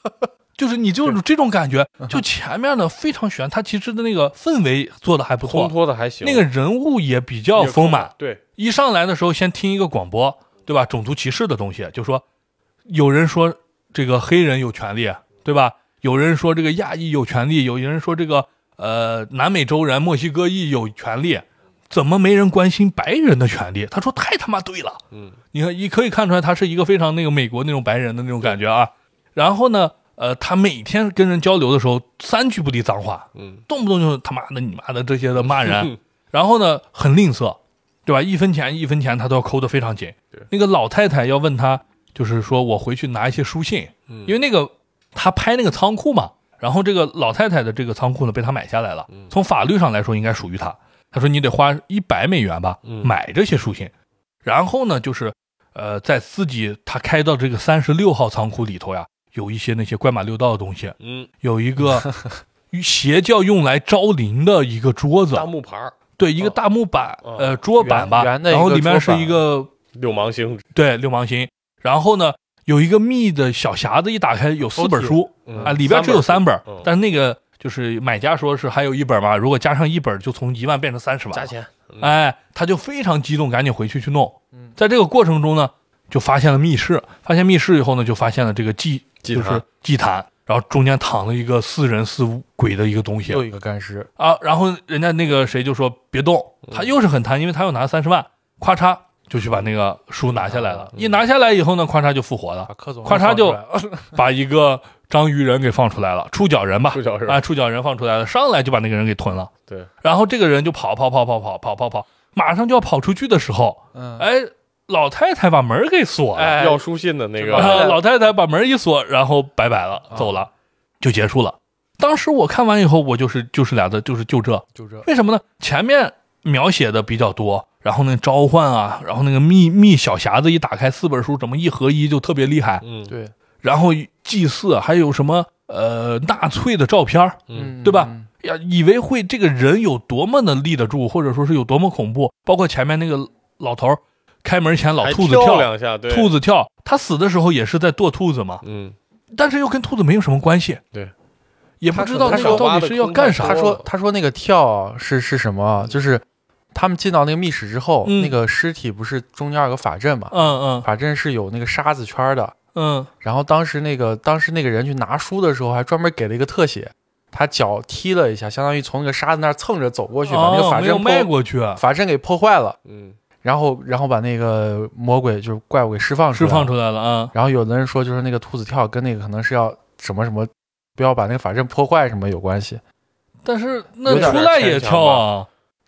Speaker 1: 就是你就是这种感觉。就前面呢非常悬，他其实的那个氛围做的还不错
Speaker 2: 烘
Speaker 1: 错，
Speaker 2: 托的还行，
Speaker 1: 那个人物也比较丰满。
Speaker 2: 对，
Speaker 1: 一上来的时候，先听一个广播，对吧？种族歧视的东西，就说有人说这个黑人有权利，对吧？有人说这个亚裔有权利，有人说这个呃南美洲人、墨西哥裔有权利，怎么没人关心白人的权利？他说太他妈对了。
Speaker 2: 嗯，
Speaker 1: 你看，你可以看出来，他是一个非常那个美国那种白人的那种感觉啊。然后呢，呃，他每天跟人交流的时候，三句不离脏话，
Speaker 2: 嗯，
Speaker 1: 动不动就他妈的、你妈的这些的骂人。
Speaker 2: 嗯
Speaker 1: 然后呢，很吝啬，对吧？一分钱一分钱他都要抠得非常紧。那个老太太要问他，就是说我回去拿一些书信，
Speaker 2: 嗯
Speaker 1: 因为那个他拍那个仓库嘛，然后这个老太太的这个仓库呢被他买下来了，
Speaker 2: 嗯
Speaker 1: 从法律上来说应该属于他。他说你得花一百美元吧
Speaker 2: 嗯
Speaker 1: 买这些书信，然后呢就是呃在自己他开到这个三十六号仓库里头呀，有一些那些怪马六道的东西，
Speaker 2: 嗯，
Speaker 1: 有一个 邪教用来招灵的一个桌子。
Speaker 2: 大，木牌儿。
Speaker 1: 对，一个大木板，
Speaker 2: 哦
Speaker 1: 呃，桌板吧，
Speaker 3: 圆圆的一个
Speaker 1: 然后里面是一个
Speaker 2: 六芒星，
Speaker 1: 对六芒星，然后呢有一个密的小匣子，一打开有四本书。
Speaker 2: 嗯。
Speaker 1: 啊，里边只有三本
Speaker 2: 嗯，
Speaker 1: 但是那个就是买家说是还有一本嘛，如果加上一本就从一万变成三十万了，
Speaker 2: 加钱，嗯。
Speaker 1: 哎，他就非常激动，赶紧回去去弄
Speaker 3: 嗯。
Speaker 1: 在这个过程中呢，就发现了密室，发现密室以后呢，就发现了这个祭，就是
Speaker 2: 祭坛
Speaker 1: 然后中间躺了一个似人似鬼的一个东西
Speaker 3: 又一个干尸，
Speaker 1: 啊，然后人家那个谁就说别动，
Speaker 2: 嗯
Speaker 1: 他又是很贪，因为他又拿三十万，咔嚓就去把那个书拿下来了，
Speaker 2: 嗯
Speaker 1: 一拿下来以后呢，咔嚓就复活了咔嚓就把一个章鱼人给放出来了，触角人吧，
Speaker 2: 触角人
Speaker 1: 啊，触角人放出来了，上来就把那个人给吞了。
Speaker 2: 对，
Speaker 1: 然后这个人就跑跑跑跑跑跑跑跑，马上就要跑出去的时候，
Speaker 3: 嗯，
Speaker 1: 哎，老太太把门给锁了，
Speaker 3: 哎。
Speaker 2: 要书信的那个。
Speaker 1: 老太太把门一锁，然后拜拜了，
Speaker 3: 啊
Speaker 1: 走了，就结束了。当时我看完以后，我就是就是俩字，就是就这。
Speaker 3: 就这，
Speaker 1: 为什么呢？前面描写的比较多，然后那召唤啊，然后那个密密小匣子一打开，四本书怎么一合一就特别厉害，
Speaker 2: 嗯。
Speaker 3: 对，
Speaker 1: 然后祭祀还有什么呃纳粹的照片
Speaker 2: 嗯。
Speaker 1: 对吧？
Speaker 3: 嗯。
Speaker 1: 呀，以为会这个人有多么的立得住，或者说是有多么恐怖，包括前面那个老头儿开门前老兔子跳，
Speaker 2: 两下，对，
Speaker 1: 兔子跳，他死的时候也是在剁兔子嘛，
Speaker 2: 嗯，
Speaker 1: 但是又跟兔子没有什么关系，
Speaker 2: 对，
Speaker 1: 也不知道那个到底是要干啥。
Speaker 3: 他说他说那个跳啊是是什么？啊？就是他们进到那个密室之后，
Speaker 1: 嗯。
Speaker 3: 那个尸体不是中间有个法阵嘛？
Speaker 1: 嗯嗯。
Speaker 3: 法阵是有那个沙子圈的。
Speaker 1: 嗯。
Speaker 3: 然后当时那个当时那个人去拿书的时候，还专门给了一个特写，他脚踢了一下，相当于从那个沙子那儿蹭着走过去，把那个法阵破
Speaker 1: 迈过去，
Speaker 3: 法阵给破坏了，
Speaker 2: 嗯，
Speaker 3: 然后然后把那个魔鬼就是怪物给释放出来，
Speaker 1: 释放出来了啊，
Speaker 3: 然后有的人说，就是那个兔子跳跟那个可能是要什么什么，不要把那个法阵破坏什么有关系。
Speaker 1: 但是那出来也跳啊，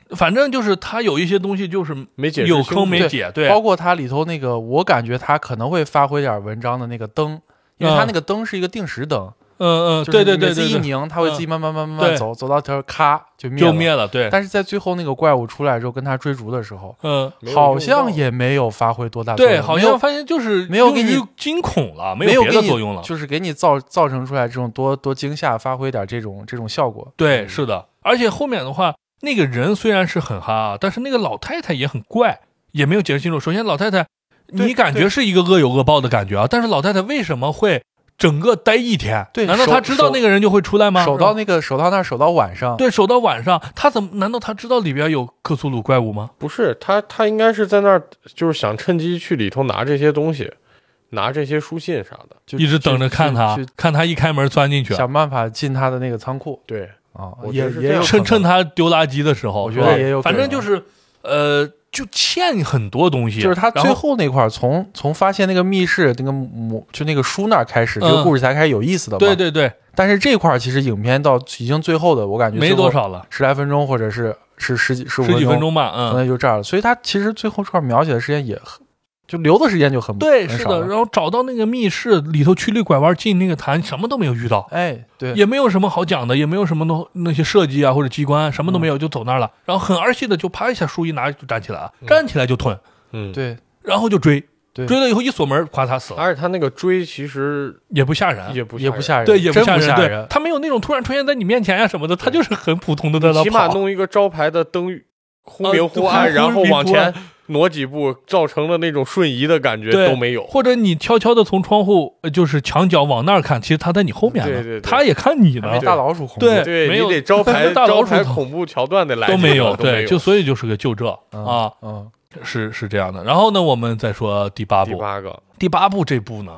Speaker 1: 反正就是他有一些东西就是
Speaker 2: 没解释
Speaker 1: 有坑没解，对，
Speaker 3: 包括它里头那个，我感觉它可能会发挥点文章的那个灯，因为它
Speaker 1: 嗯
Speaker 3: 那个灯是一个定时灯，
Speaker 1: 嗯嗯，对对对
Speaker 3: 每次
Speaker 1: 对对，
Speaker 3: 一拧，它会自己慢慢慢慢慢慢走，走到头咔就灭了。
Speaker 1: 就灭了，对，
Speaker 3: 但是在最后那个怪物出来之后，跟他追逐的时候，
Speaker 1: 嗯。
Speaker 3: 好像也没有发挥多大作用，
Speaker 1: 对，好像发现就是
Speaker 3: 没有给你
Speaker 1: 惊恐了，没
Speaker 3: 有给你
Speaker 1: 的作用了。
Speaker 3: 就是给你造造成出来这种多多惊吓，发挥点这种这种效果。
Speaker 1: 对，
Speaker 2: 嗯
Speaker 1: 是的，而且后面的话，那个人虽然是很哈啊，但是那个老太太也很怪，也没有解释清楚。首先，老太太，你感觉是一个恶有恶报的感觉啊，但是老太太为什么会整个待一天？
Speaker 3: 对
Speaker 1: 难道他知道那个人就会出来吗？
Speaker 3: 守到那个守到那儿守到晚上，
Speaker 1: 对，守到晚上，他怎么？难道他知道里边有克苏鲁怪物吗？
Speaker 2: 不是他，他应该是在那儿，就是想趁机去里头拿这些东西，拿这些书信啥的。
Speaker 3: 就
Speaker 1: 一直等着看她
Speaker 3: 去去，
Speaker 1: 看他一开门钻进去，
Speaker 3: 想办法进他的那个仓库
Speaker 2: 对，
Speaker 3: 啊也，
Speaker 2: 也
Speaker 1: 趁
Speaker 3: 也有可能
Speaker 1: 趁他丢垃圾的时候，
Speaker 3: 我觉得也有
Speaker 1: 反正就是，呃，就欠很多东西，
Speaker 3: 就是他最
Speaker 1: 后
Speaker 3: 后那块儿，从从发现那个密室那个母就那个书那儿开始，这个
Speaker 1: 嗯
Speaker 3: 故事才开始有意思的嘛。
Speaker 1: 对。对对，
Speaker 3: 但是这块儿其实影片到已经最后的，我感觉
Speaker 1: 没多少了，
Speaker 3: 十来分钟，或者是是十几十五
Speaker 1: 十几分
Speaker 3: 钟，
Speaker 1: 钟吧，
Speaker 3: 可
Speaker 1: 嗯。
Speaker 3: 能就这儿了。所以他其实最后这块儿描写的时间也很，就留的时间就很
Speaker 1: 对，是的，然后找到那个密室里头曲里拐弯进那个坛，什么都没有遇到，
Speaker 3: 哎，对，
Speaker 1: 也没有什么好讲的，也没有什么那那些设计啊或者机关，什么都没有，就走那儿了。然后很儿戏的就啪一下书一拿就站起来了，
Speaker 2: 嗯。
Speaker 1: 站起来就吞，
Speaker 2: 嗯，。
Speaker 3: 对。
Speaker 1: 然后就追，
Speaker 3: 对。
Speaker 1: 追了以后一锁门，咵他死了，
Speaker 2: 而且他那个追其实
Speaker 1: 也不吓人。
Speaker 2: 也不
Speaker 3: 也不吓人，
Speaker 1: 对，也
Speaker 3: 不
Speaker 1: 吓人，对他没有那种突然出现在你面前呀、什么的，他就是很普通的在那
Speaker 2: 起码，弄一个招牌的灯忽明忽
Speaker 1: 呃
Speaker 2: 暗，然后往前挪几步，造成的那种瞬移的感觉都没有。
Speaker 1: 或者你悄悄的从窗户，呃就是墙角往那儿看，其实他在你后面呢，
Speaker 2: 对对对。
Speaker 1: 他也看你呢，
Speaker 3: 大老鼠恐怖，
Speaker 1: 对
Speaker 2: 对
Speaker 1: 没有
Speaker 2: 你得招牌
Speaker 1: 大老
Speaker 2: 招牌
Speaker 1: 鼠头
Speaker 2: 恐怖桥段的来
Speaker 1: 都没有，对，就所以就是个就这
Speaker 3: 嗯
Speaker 1: 啊，
Speaker 3: 嗯，
Speaker 1: 是是这样的。然后呢，我们再说第八部，
Speaker 2: 第八个，
Speaker 1: 第八部这部呢，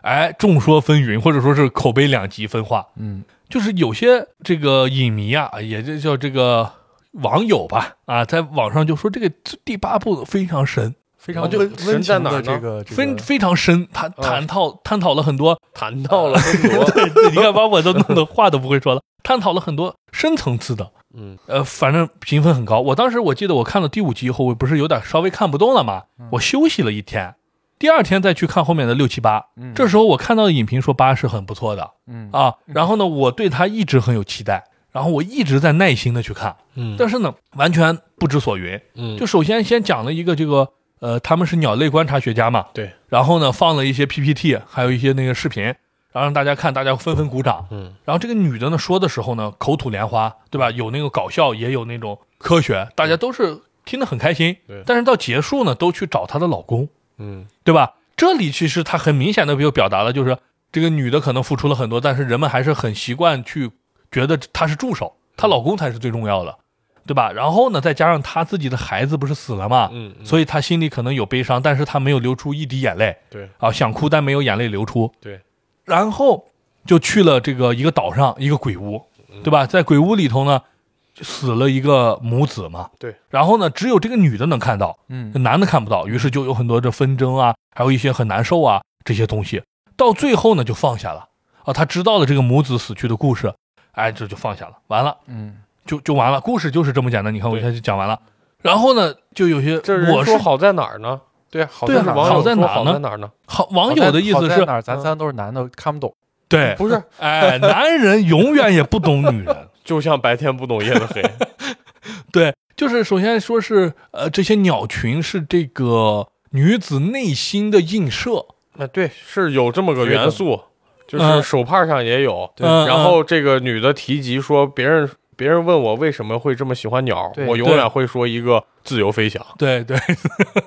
Speaker 1: 哎，众说纷纭，或者说是口碑两极分化。
Speaker 3: 嗯，
Speaker 1: 就是有些这个影迷啊，也就叫这个网友吧，啊，在网上就说这个第八部非常神，
Speaker 3: 非常
Speaker 2: 啊就神在
Speaker 3: 情的
Speaker 2: 哪儿呢？
Speaker 3: 这个这
Speaker 1: 非非常深，他探讨探讨了很多，
Speaker 2: 谈到了很多，
Speaker 1: 对你看把我都弄得话都不会说了，探讨了很多深层次的。
Speaker 2: 嗯，
Speaker 1: 呃，反正评分很高。我当时我记得我看了第五集以后，我不是有点稍微看不动了吗，我休息了一天，第二天再去看后面的六七八。
Speaker 3: 嗯。
Speaker 1: 这时候我看到的影评说八是很不错的
Speaker 3: 嗯。
Speaker 1: 啊，然后呢，我对他一直很有期待，然后我一直在耐心的去看，
Speaker 2: 嗯
Speaker 1: 但是呢，完全不知所云。
Speaker 2: 嗯
Speaker 1: 就首先先讲了一个这个呃，他们是鸟类观察学家嘛，
Speaker 2: 对，
Speaker 1: 然后呢放了一些 PPT，还有一些那个视频，然后让大家看，大家纷纷鼓掌。
Speaker 2: 嗯
Speaker 1: 然后这个女的呢说的时候呢，口吐莲花，对吧？有那个搞笑，也有那种科学，大家都是听得很开心。
Speaker 2: 对
Speaker 1: 但是到结束呢，都去找她的老公，
Speaker 2: 嗯
Speaker 1: 对吧？这里其实她很明显的就表达了，就是这个女的可能付出了很多，但是人们还是很习惯去觉得她是助手，她老公才是最重要的，对吧？然后呢，再加上她自己的孩子不是死了嘛，
Speaker 2: 嗯，嗯
Speaker 1: 所以她心里可能有悲伤，但是她没有流出一滴眼泪
Speaker 2: 对
Speaker 1: 啊，想哭但没有眼泪流出。
Speaker 2: 对，
Speaker 1: 然后就去了这个一个岛上一个鬼屋，对吧？在鬼屋里头呢，死了一个母子嘛。
Speaker 2: 对。
Speaker 1: 然后呢，只有这个女的能看到，
Speaker 3: 嗯
Speaker 1: 男的看不到，于是就有很多的纷争啊，还有一些很难受啊这些东西。到最后呢，就放下了啊，他知道了这个母子死去的故事，哎，这就放下了，完了
Speaker 3: 嗯
Speaker 1: 就就完了，故事就是这么简单。你看我一
Speaker 2: 对
Speaker 1: 下就讲完了。然后呢，就有些
Speaker 2: 这
Speaker 1: 我是
Speaker 2: 说好在哪儿呢？
Speaker 3: 对，好在哪儿？
Speaker 1: 好在哪儿呢
Speaker 2: 好在哪儿呢？
Speaker 1: 好网友的意思是
Speaker 3: 在哪，儿？咱仨都是男的，看不懂。
Speaker 1: 对，
Speaker 2: 不是，
Speaker 1: 哎，男人永远也不懂女人。
Speaker 2: 就像白天不懂夜的黑。
Speaker 1: 对，就是首先说是呃，这些鸟群是这个女子内心的映射，
Speaker 2: 啊，对，是有这么个元素，就是
Speaker 1: 嗯
Speaker 2: 手帕上也有。然后这个女的提及说，别人别人问我为什么会这么喜欢鸟，我永远会说一个自由飞翔。
Speaker 1: 对对，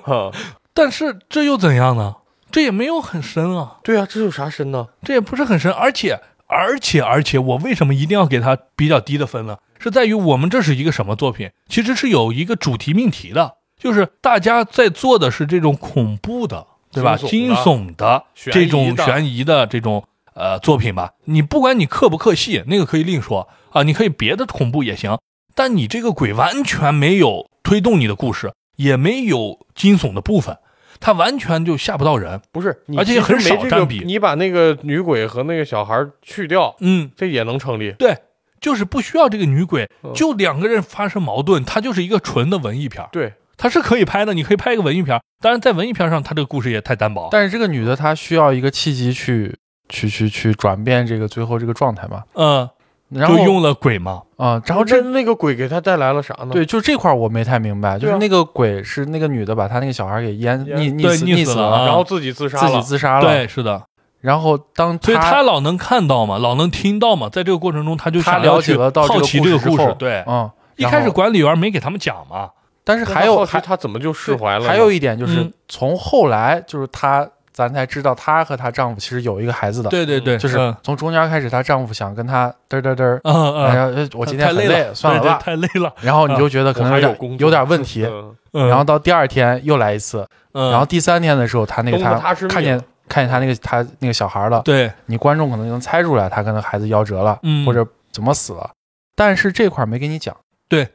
Speaker 2: 哈，
Speaker 1: 但是这又怎样呢？这也没有很深啊，
Speaker 2: 对啊，这有啥深呢？
Speaker 1: 这也不是很深，而且而且而且，我为什么一定要给他比较低的分呢？是在于我们这是一个什么作品？其实是有一个主题命题的，就是大家在做的是这种恐怖的，对吧？惊
Speaker 2: 惊悚的
Speaker 1: 悚的这
Speaker 2: 悬疑的
Speaker 1: 种悬疑的这种呃作品吧。你不管你克不克戏，那个可以另说啊，你可以别的恐怖也行，但你这个鬼完全没有推动你的故事，也没有惊悚的部分，它完全就吓不到人。
Speaker 2: 不是，
Speaker 1: 而且
Speaker 2: 其实
Speaker 1: 很少
Speaker 2: 没这个
Speaker 1: 占比
Speaker 2: 你把那个女鬼和那个小孩去掉，
Speaker 1: 嗯，
Speaker 2: 这也能成立。
Speaker 1: 对，就是不需要这个女鬼
Speaker 2: 嗯，
Speaker 1: 就两个人发生矛盾，它就是一个纯的文艺片，
Speaker 2: 对，
Speaker 1: 它是可以拍的，你可以拍一个文艺片儿。当然，在文艺片上，它这个故事也太单薄。
Speaker 3: 但是这个女的她需要一个契机去去去去转变这个最后这个状态嘛。
Speaker 1: 嗯，
Speaker 3: 然后
Speaker 1: 就用了鬼嘛。
Speaker 3: 啊、然后这
Speaker 2: 这那个鬼给他带来了啥呢？
Speaker 3: 对，就这块我没太明白，就是那个鬼是那个女的把她那个小孩给淹
Speaker 2: 淹
Speaker 3: 溺溺死死
Speaker 1: 溺死了啊
Speaker 2: 然后自己自杀了
Speaker 3: 自己。自杀了。
Speaker 1: 对，是的。
Speaker 3: 然后当
Speaker 1: 所以他
Speaker 3: 他
Speaker 1: 老能看到嘛，老能听到嘛，在这个过程中，他就
Speaker 3: 他
Speaker 1: 想
Speaker 3: 了解了到
Speaker 1: 好奇这个故
Speaker 3: 这个故事。
Speaker 1: 对，
Speaker 3: 嗯，
Speaker 1: 一开始管理员没给他们讲嘛。
Speaker 3: 但是还有还
Speaker 2: 他他怎么就释怀了？
Speaker 3: 还有一点就是
Speaker 1: 嗯
Speaker 3: 从后来就是她咱才知道她和她丈夫其实有一个孩子的，
Speaker 1: 对对对，
Speaker 3: 就是
Speaker 1: 嗯。
Speaker 3: 从中间开始她丈夫想跟她嘚嘚嘚，
Speaker 1: 嗯嗯，
Speaker 3: 哎呀，呃我今天很
Speaker 1: 太累
Speaker 3: 算了吧，
Speaker 1: 太累了。
Speaker 3: 然后你就觉得可能有点
Speaker 2: 有
Speaker 3: 点问题，然后到第二天又来一次，
Speaker 1: 嗯。
Speaker 3: 然后第三天的时候，他那个他看见看见他那个他那个小孩了，
Speaker 1: 对，
Speaker 3: 你观众可能就能猜出来他跟那孩子夭折了，
Speaker 1: 嗯。
Speaker 3: 或者怎么死了，但是这块儿没给你讲，
Speaker 1: 对，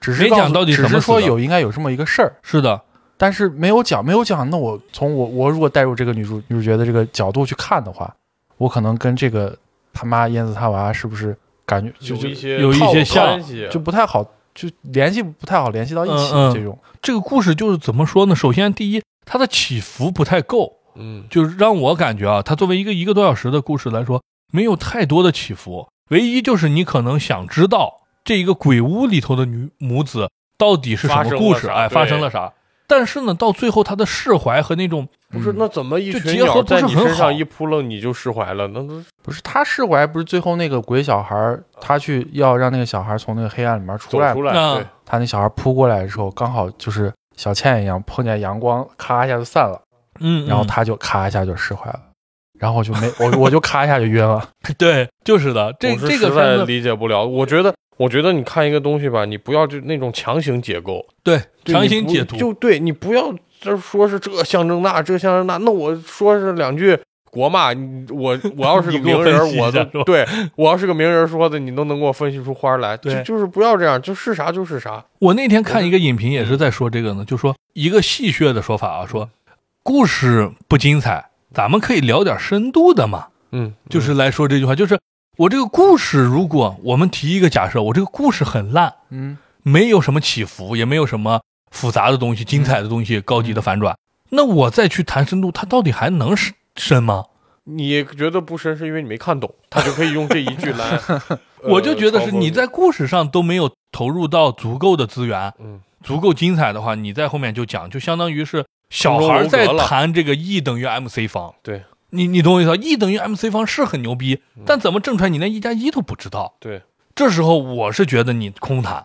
Speaker 3: 只是告诉
Speaker 1: 没讲到底
Speaker 3: 只是说有应该有这么一个事儿，
Speaker 1: 是的，
Speaker 3: 但是没有讲，没有讲，那我从我我如果带入这个女主女主角的这个角度去看的话，我可能跟这个他妈燕子他娃是不是感觉就就
Speaker 2: 有一些
Speaker 1: 有一些像
Speaker 2: 关系，
Speaker 3: 就不太好，就联系不太好联系到一起
Speaker 1: 嗯嗯
Speaker 3: 这种，
Speaker 1: 这个故事就是怎么说呢？首先，第一，它的起伏不太够，
Speaker 2: 嗯
Speaker 1: 就是让我感觉啊，它作为一个一个多小时的故事来说，没有太多的起伏。唯一就是你可能想知道这一个鬼屋里头的女母子到底是什么故事，哎，发生了啥？但是呢，到最后他的释怀和那种，
Speaker 2: 不是
Speaker 3: 嗯。
Speaker 2: 那怎么一
Speaker 1: 就
Speaker 2: 群
Speaker 1: 结合不是
Speaker 2: 鸟在你身上一扑棱你就释怀了？那都
Speaker 3: 不是他释怀，不是最后那个鬼小孩儿，他去要让那个小孩儿从那个黑暗里面出来
Speaker 2: 出来，
Speaker 3: 他那小孩扑过来的时候，刚好就是小倩一样碰见阳光，咔一下就散了，
Speaker 1: 嗯，
Speaker 3: 然后
Speaker 1: 嗯
Speaker 3: 他就咔一下就释怀了，然后就没 我我就咔一下就晕了，
Speaker 1: 对，就是的，这这个
Speaker 2: 实在，理解不了。我觉得，我觉得你看一个东西吧，你不要就那种强行解构，
Speaker 1: 对，强行解读，
Speaker 2: 就对你不要这说是这象征那，这象征那，那我说是两句国骂，我我要是个名人，我都 对我要是个名人说的，你都能给我分析出花来，就
Speaker 1: 对。
Speaker 2: 就是不要这样，就是啥就是啥，
Speaker 1: 我那天看一个影评也是在说这个呢，就说一个戏谑的说法啊，说故事不精彩，咱们可以聊点深度的嘛，
Speaker 2: 嗯，
Speaker 1: 就是来说这句话，就是我这个故事，如果我们提一个假设，我这个故事很烂，
Speaker 3: 嗯，
Speaker 1: 没有什么起伏，也没有什么复杂的东西、精彩的东西、高级的反转，那我再去谈深度，它到底还能深深吗？
Speaker 2: 你觉得不深是因为你没看懂，他就可以用这一句来，呃
Speaker 1: 我就觉得是你在故事上都没有投入到足够的资源，
Speaker 2: 嗯。
Speaker 1: 足够精彩的话，你在后面就讲，就相当于是小孩在谈这个 E 等于 MC 方。
Speaker 2: 对，
Speaker 1: 你你懂我意思吧？E 等于 MC 方是很牛逼，但怎么证出来你连一加一都不知道？
Speaker 2: 对，
Speaker 1: 这时候我是觉得你空谈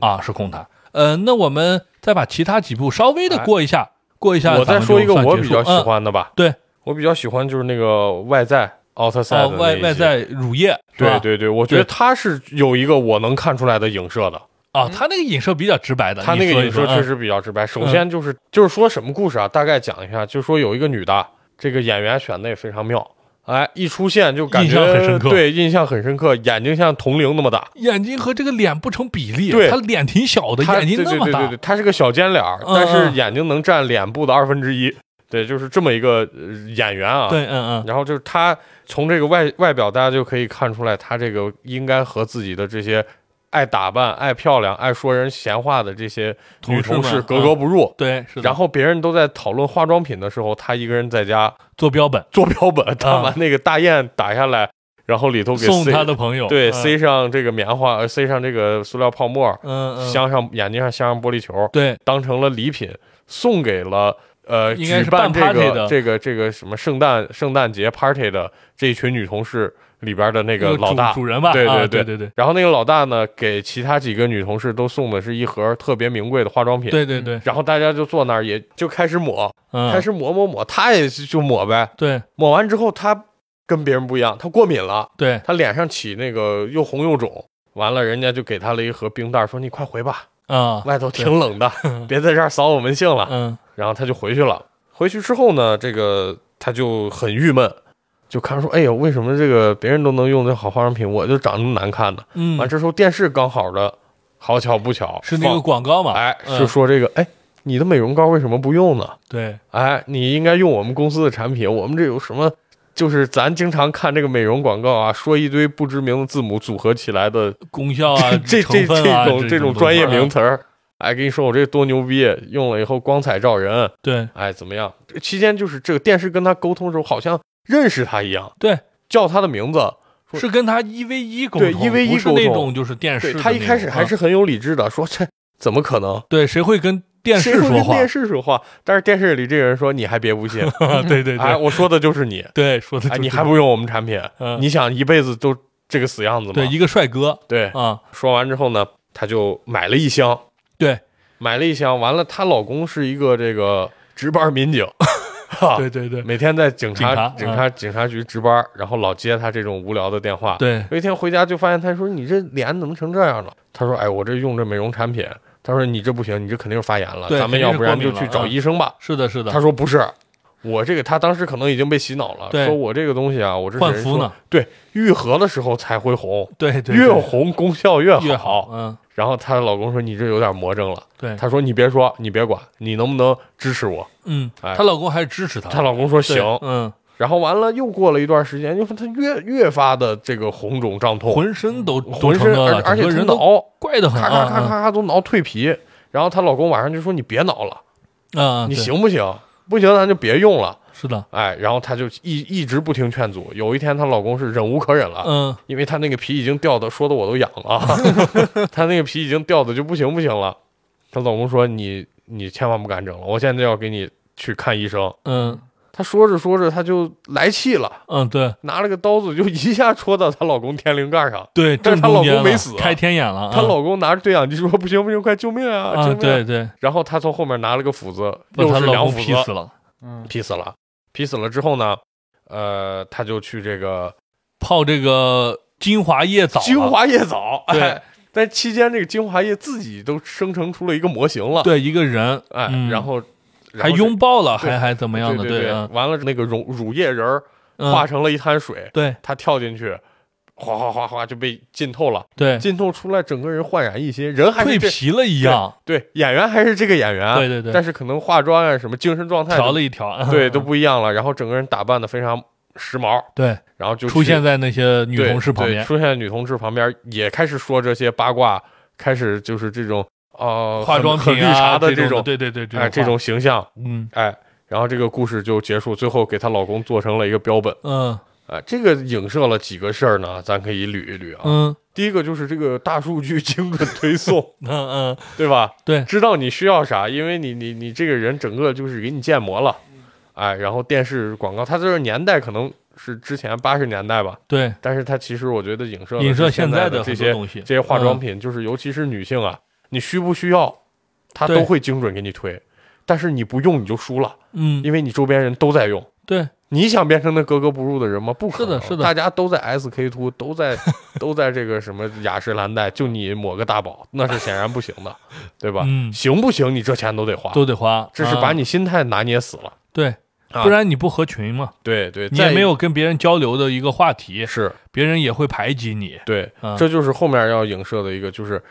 Speaker 1: 啊，是空谈。呃，那我们再把其他几部稍微的
Speaker 2: 哎
Speaker 1: 过一下，过一下。
Speaker 2: 我再说一个我比较喜
Speaker 1: 嗯、
Speaker 2: 欢的吧，
Speaker 1: 对，
Speaker 2: 我比较喜欢就是那个外在奥特赛
Speaker 1: 外外在乳液，
Speaker 2: 对对对，我觉得
Speaker 1: 对
Speaker 2: 他是有一个我能看出来的影射的，
Speaker 1: 啊，他那个影射比较直白的，
Speaker 2: 他那个影射确实比较直白。首先就是就是说什么故事啊？大概讲一下，就是说有一个女的，这个演员选的也非常妙，哎，一出现就感觉
Speaker 1: 很深刻
Speaker 2: 对，印象很深刻，眼睛像铜铃那么大，
Speaker 1: 眼睛和这个脸不成比例，
Speaker 2: 对
Speaker 1: 他脸挺小的，
Speaker 2: 她
Speaker 1: 眼睛
Speaker 2: 对
Speaker 1: 那么大
Speaker 2: 对对对对，，她是个小尖脸，
Speaker 1: 嗯
Speaker 2: 但是
Speaker 1: 嗯
Speaker 2: 眼睛能占脸部的二分之一，对，就是这么一个呃演员啊。
Speaker 1: 对，嗯嗯，
Speaker 2: 然后就是他从这个外外表，大家就可以看出来，他这个应该和自己的这些爱打扮、爱漂亮、爱说人闲话的这些女
Speaker 1: 同事
Speaker 2: 格格不入。
Speaker 1: 对，是的。
Speaker 2: 然后别人都在讨论化妆品的时候，她一个人在家
Speaker 1: 做标本
Speaker 2: 做标本，她把那个大雁打下来，然后里头给
Speaker 1: 送
Speaker 2: 塞
Speaker 1: 他的朋友，
Speaker 2: 对
Speaker 1: 嗯
Speaker 2: 塞上这个棉花，呃塞上这个塑料泡沫，
Speaker 1: 嗯嗯，
Speaker 2: 镶上眼睛上镶上玻璃球，
Speaker 1: 对，
Speaker 2: 当成了礼品送给了呃
Speaker 1: 应该是
Speaker 2: 举办这个
Speaker 1: 的
Speaker 2: 这个这个什么圣诞圣诞节 party 的这一群女同事里边的那个老大。
Speaker 1: 主人吧，啊
Speaker 2: 对对对
Speaker 1: 对对
Speaker 2: 然后那个老大呢，给其他几个女同事都送的是一盒特别名贵的化妆品。
Speaker 1: 对对对，
Speaker 2: 然后大家就坐那儿，也就开始抹，
Speaker 1: 嗯，
Speaker 2: 开始抹抹抹，他也就抹呗。
Speaker 1: 对
Speaker 2: 抹完之后，他跟别人不一样，他过敏了，
Speaker 1: 对，
Speaker 2: 他脸上起那个又红又肿。完了，人家就给他了一盒冰袋，说你快回吧，
Speaker 1: 啊，
Speaker 2: 外头挺冷的，别在这儿扫我们兴了。
Speaker 1: 嗯
Speaker 2: 然后他就回去了。回去之后呢，这个他就很郁闷，就看说，哎呦，为什么这个别人都能用这好化妆品，我就长那么难看呢？
Speaker 1: 嗯
Speaker 2: 完，，这时候电视刚好的，好巧不巧
Speaker 1: 是那个广告嘛？
Speaker 2: 哎，
Speaker 1: 嗯
Speaker 2: 就说这个，哎，你的美容膏为什么不用呢？
Speaker 1: 对，
Speaker 2: 哎，你应该用我们公司的产品，我们这有什么？就是咱经常看这个美容广告啊，说一堆不知名的字母组合起来的
Speaker 1: 功效啊，
Speaker 2: 这这这种这种专业名
Speaker 1: 词，
Speaker 2: 词儿，哎，跟你说我这多牛逼，用了以后光彩照人，
Speaker 1: 对
Speaker 2: 哎，怎么样？这期间就是这个电视跟他沟通的时候，好像认识他一样，
Speaker 1: 对，
Speaker 2: 叫他的名字。
Speaker 1: 是跟他一 v 一沟通，
Speaker 2: 对 1v1
Speaker 1: 不是那
Speaker 2: 沟通
Speaker 1: 种就是电视。
Speaker 2: 他一开始还
Speaker 1: 嗯
Speaker 2: 是很有理智的，说这怎么可能？
Speaker 1: 对，谁会跟电视说话？
Speaker 2: 谁会跟电视说话？但是电视里这个人说：“你还别不信，
Speaker 1: 对对
Speaker 2: 哎，
Speaker 1: 对
Speaker 2: 我说的就是你，
Speaker 1: 对，说的
Speaker 2: 哎，
Speaker 1: 就是
Speaker 2: 你还不用我们产品，
Speaker 1: 嗯
Speaker 2: 你想一辈子都这个死样子吗？”
Speaker 1: 对一个帅哥
Speaker 2: 对
Speaker 1: 啊，
Speaker 2: 说完之后呢，他就买了一箱，
Speaker 1: 对
Speaker 2: 买了一箱。完了，她老公是一个这个值班民警，哈，
Speaker 1: 对对对
Speaker 2: 每天在警察
Speaker 1: 警察
Speaker 2: 警察局值班，然后老接他这种无聊的电话。
Speaker 1: 对，
Speaker 2: 有一天回家就发现，他说：“你这脸怎么成这样了？”他说：“哎，我这用这美容产品。”他说：“你这不行，你这肯定是发炎了，
Speaker 1: 对
Speaker 2: 咱们要不然就去找医生吧。
Speaker 1: 是的，是的
Speaker 2: 他，说：“不是，我这个他当时可能已经被洗脑了，说我这个东西啊，我这人说
Speaker 1: 换肤呢，
Speaker 2: 对，愈合的时候才会红，
Speaker 1: 对对，
Speaker 2: 越红功效越好。
Speaker 1: 越好，嗯，
Speaker 2: 然后她的老公说：“你这有点魔怔了。”
Speaker 1: 对，
Speaker 2: 她说：“你别说，你别管，你能不能支持我？
Speaker 1: 嗯，
Speaker 2: 哎。
Speaker 1: 她老公还是支持她，
Speaker 2: 她老公说：“行。
Speaker 1: 嗯，”
Speaker 2: 然后完了，又过了一段时间，就说她越越发的这个红肿胀痛，
Speaker 1: 浑身都都
Speaker 2: 浑身，而而且
Speaker 1: 人
Speaker 2: 挠，
Speaker 1: 怪得很
Speaker 2: 咔咔咔咔都挠蜕皮。然后她老公晚上就说：“你别挠了，
Speaker 1: 啊，
Speaker 2: 你行不行？不行咱就别用了。
Speaker 1: 是的，”
Speaker 2: 哎，然后她就一一直不听劝阻。有一天，她老公是忍无可忍了，
Speaker 1: 嗯，
Speaker 2: 因为她那个皮已经掉的，说的我都痒了，她那个皮已经掉的就不行不行了。她老公说：“你你千万不敢整了，我现在要给你去看医生。
Speaker 1: 嗯”
Speaker 2: 她说着说着，她就来气了，
Speaker 1: 嗯，对
Speaker 2: 拿了个刀子就一下戳到她老公天灵盖上。
Speaker 1: 对，
Speaker 2: 但是她老公没死啊
Speaker 1: 开天眼了，
Speaker 2: 她
Speaker 1: 嗯
Speaker 2: 老公拿着对讲机说：“不行不行，快救命啊！
Speaker 1: 啊，
Speaker 2: 救命、
Speaker 1: 对！”对，
Speaker 2: 然后她从后面拿了个斧子，
Speaker 1: 把她
Speaker 2: 又是
Speaker 1: 老公劈
Speaker 2: 两斧子，
Speaker 1: 死了，
Speaker 3: 嗯，
Speaker 2: 劈死了。劈死了之后呢，呃，她就去这个
Speaker 1: 泡这个精华液澡，
Speaker 2: 精华液澡。
Speaker 1: 对
Speaker 2: 哎，但期间这个精华液自己都生成出了一个模型了。
Speaker 1: 对一个人，
Speaker 2: 哎，
Speaker 1: 嗯
Speaker 2: 然后
Speaker 1: 还拥抱了，还还怎么样的？
Speaker 2: 对对
Speaker 1: 嗯。
Speaker 2: 完了那个乳乳液人儿
Speaker 1: 嗯。
Speaker 2: 化成了一滩水，
Speaker 1: 对。
Speaker 2: 他跳进去，哗哗哗哗就被浸透了，
Speaker 1: 对，
Speaker 2: 浸透出来，整个人焕然一新，人还是
Speaker 1: 蜕皮了一样，
Speaker 2: 对演员还是这个演员，
Speaker 1: 对对对。
Speaker 2: 但是可能化妆啊什么精神状态
Speaker 1: 调了一调，
Speaker 2: 对 都不一样了，然后整个人打扮的非常时髦，
Speaker 1: 对，
Speaker 2: 然后就
Speaker 1: 出现
Speaker 2: 在
Speaker 1: 在那些女同事旁边，
Speaker 2: 出现在女同事旁边，也开始说这些八卦，开始就是这种呃
Speaker 1: 化妆
Speaker 2: 很很绿
Speaker 1: 品啊这
Speaker 2: 茶的种
Speaker 1: 对对对，
Speaker 2: 哎这种形象，
Speaker 1: 嗯
Speaker 2: 哎，然后这个故事就结束，最后给她老公做成了一个标本。
Speaker 1: 嗯
Speaker 2: 哎，这个影射了几个事儿呢？咱可以捋一捋啊。
Speaker 1: 嗯
Speaker 2: 第一个就是这个大数据精准推送，
Speaker 1: 嗯嗯，
Speaker 2: 对吧？
Speaker 1: 对
Speaker 2: 知道你需要啥，因为你你你这个人整个就是给你建模了哎，然后电视广告，它这个年代可能是之前八十年代吧，
Speaker 1: 对，
Speaker 2: 但是它其实我觉得影射
Speaker 1: 影射
Speaker 2: 现
Speaker 1: 在
Speaker 2: 的这些
Speaker 1: 东西，
Speaker 2: 这些化妆
Speaker 1: 嗯
Speaker 2: 品，就是尤其是女性啊，你需不需要，
Speaker 1: 他
Speaker 2: 都会精准给你推，但是你不用你就输了，
Speaker 1: 嗯，
Speaker 2: 因为你周边人都在用。
Speaker 1: 对，
Speaker 2: 你想变成那格格不入的人吗？不可能，
Speaker 1: 是的是的
Speaker 2: 大家都在 SK two，都在都在这个什么雅诗兰黛，就你抹个大宝，那是显然不行的，对吧？
Speaker 1: 嗯
Speaker 2: 行不行？你这钱都得花，
Speaker 1: 都得花，
Speaker 2: 这是把
Speaker 1: 啊
Speaker 2: 你心态拿捏死了。
Speaker 1: 对，
Speaker 2: 啊
Speaker 1: 不然你不合群嘛，
Speaker 2: 对对，
Speaker 1: 你也没有跟别人交流的一个话题，
Speaker 2: 是
Speaker 1: 别人也会排挤你。
Speaker 2: 对，
Speaker 1: 啊
Speaker 2: 这就是后面要影射的一个，就是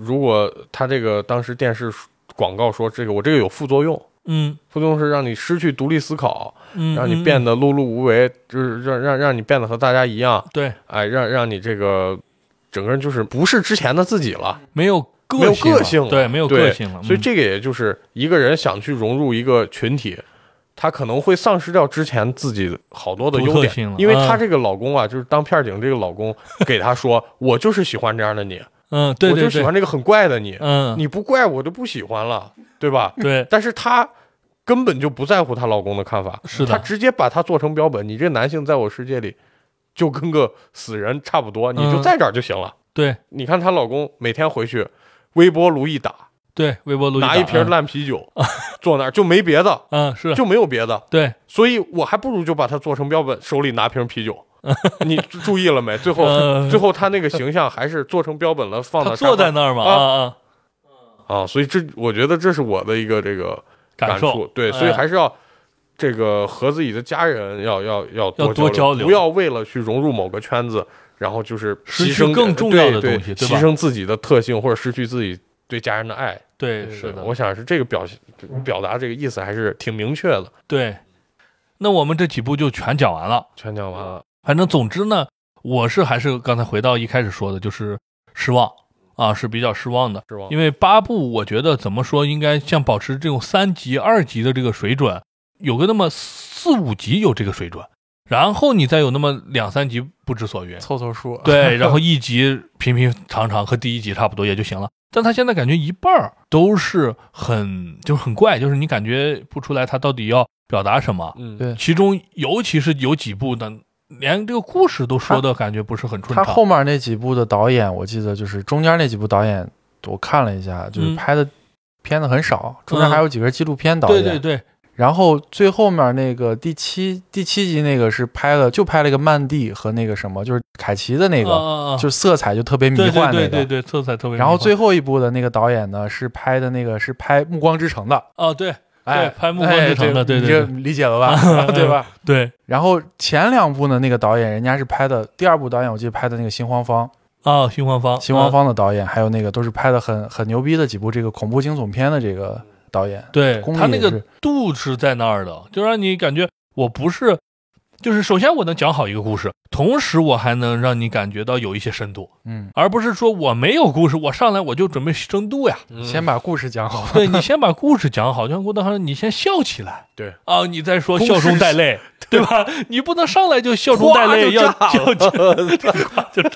Speaker 2: 如果他这个当时电视广告说这个我这个有副作用，
Speaker 1: 嗯。
Speaker 2: 副作用是让你失去独立思考，
Speaker 1: 嗯，
Speaker 2: 让你
Speaker 1: 嗯
Speaker 2: 变得碌碌无为，就是让让让你变得和大家一样，
Speaker 1: 对，
Speaker 2: 哎，让让你这个整个人就是不是之前的自己了，
Speaker 1: 没有个
Speaker 2: 没有个性了。
Speaker 1: 对，没有个性了。嗯
Speaker 2: 所以这个也就是一个人想去融入一个群体。他可能会丧失掉之前自己好多的优点。因为她
Speaker 1: 嗯。
Speaker 2: 这个老公啊，就是当片儿警这个老公给他说，我就是喜欢这样的你，
Speaker 1: 嗯，对
Speaker 2: 我就喜欢这个很怪的你，
Speaker 1: 嗯，
Speaker 2: 你不怪我就不喜欢了，对吧？
Speaker 1: 对
Speaker 2: 但是她根本就不在乎她老公的看法，
Speaker 1: 是的
Speaker 2: 她直接把他做成标本。你这男性在我世界里就跟个死人差不多，你就
Speaker 1: 嗯
Speaker 2: 在这儿就行了。
Speaker 1: 对
Speaker 2: 你看她老公每天回去，微波炉一打，
Speaker 1: 对，微波炉
Speaker 2: 拿一瓶
Speaker 1: 烂，
Speaker 2: 啤酒，坐那儿就没别的，
Speaker 1: 嗯，是，
Speaker 2: 就没有别的。
Speaker 1: 对，
Speaker 2: 所以我还不如就把它做成标本，手里拿瓶啤酒。你注意了没？最后
Speaker 1: 嗯
Speaker 2: 最后他那个形象还是做成标本了，放
Speaker 1: 他
Speaker 2: 到
Speaker 1: 坐在那儿嘛，
Speaker 2: 啊
Speaker 1: 啊啊，
Speaker 2: 啊，所以这我觉得这是我的一个这个
Speaker 1: 感
Speaker 2: 触，对，所以
Speaker 1: 哎
Speaker 2: 还是要这个和自己的家人要要要
Speaker 1: 要多交流
Speaker 2: 不要为了去融入某个圈子，然后就是牺牲
Speaker 1: 更重要的东西对吧
Speaker 2: 牺牲自己的特性或者失去自己对家人的爱。
Speaker 1: 对，
Speaker 2: 对
Speaker 1: 是的，
Speaker 2: 我想是这个表现表达这个意思还是挺明确的。
Speaker 1: 对。那我们这几部就全讲完了。
Speaker 2: 全讲完了，
Speaker 1: 反正总之呢，我是还是刚才回到一开始说的，就是失望啊，是比较失望的。
Speaker 2: 失望？
Speaker 1: 因为八部，我觉得怎么说，应该像保持这种三级、二级的这个水准，有个那么四五级有这个水准，然后你再有那么两三集不知所云，
Speaker 3: 凑凑数。
Speaker 1: 对，然后一集平平常常和第一集差不多也就行了。但他现在感觉一半儿都是很就是很怪，就是你感觉不出来他到底要表达什么。
Speaker 2: 嗯，
Speaker 3: 对
Speaker 1: 其中尤其是有几部呢，连这个故事都说的感觉不是很顺
Speaker 3: 他。后面那几部的导演，我记得就是中间那几部导演，我看了一下，就是
Speaker 1: 嗯
Speaker 3: 拍的片子很少，中间
Speaker 1: 嗯
Speaker 3: 还有几个纪录片导演。
Speaker 1: 对对对，
Speaker 3: 然后最后面那个第七第七集那个是拍了，就拍了一个曼蒂和那个什么，就是凯奇的那个，就色彩就特别迷幻那个。
Speaker 1: 对对对对，色彩特别迷幻。
Speaker 3: 然后最后一部的那个导演呢，是拍的那个是拍《暮光之城》的，
Speaker 1: 哦对
Speaker 3: 哎，
Speaker 1: 拍暮光之城的
Speaker 3: 哎
Speaker 1: 对对
Speaker 3: 你就理解了吧？对吧？
Speaker 1: 对
Speaker 3: 然后前两部呢，那个导演人家是拍的，第二部导演我记得拍的那个《新荒方》，
Speaker 1: 啊，新荒方，
Speaker 3: 新荒方的导演，还有那个都是拍的很很牛逼的几部这个恐怖惊悚片的这个导演。
Speaker 1: 对他那个度是在那儿的，就让你感觉我不是，就是首先我能讲好一个故事，同时我还能让你感觉到有一些深度，
Speaker 3: 嗯，
Speaker 1: 而不是说我没有故事，我上来我就准备深度呀。
Speaker 2: 嗯
Speaker 3: 先把故事讲好。
Speaker 1: 对你先把故事讲好，就像郭德纲，你先笑起来，
Speaker 2: 对
Speaker 1: 啊，你再说笑中带泪，对吧？你不能上来就笑中带泪，要
Speaker 2: 夸 就
Speaker 1: 就就就就，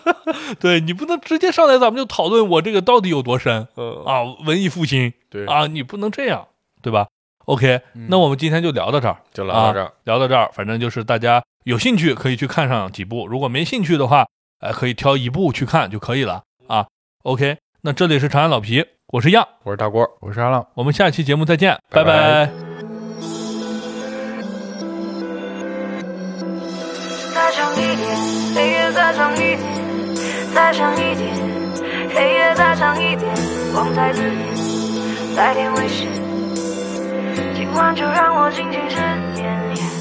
Speaker 1: 对你不能直接上来咱们就讨论我这个到底有多深
Speaker 2: 嗯
Speaker 1: 啊，文艺复兴
Speaker 2: 对，
Speaker 1: 啊，你不能这样，对吧？OK，
Speaker 3: 嗯
Speaker 1: 那我们今天就聊到这儿，
Speaker 2: 就聊到这儿。
Speaker 1: 聊到这儿，反正就是大家有兴趣可以去看上几部，如果没兴趣的话，呃，可以挑一部去看就可以了啊。OK，那这里是长安老皮，我是样，
Speaker 2: 我是大郭，
Speaker 3: 我是阿浪，
Speaker 1: 我们下期节目再见，
Speaker 2: 拜拜
Speaker 1: 拜拜
Speaker 4: 再长一点，黑夜再长一点，再长一点，黑夜再长一点，光太刺眼，白天为湿。今晚就让我静静思念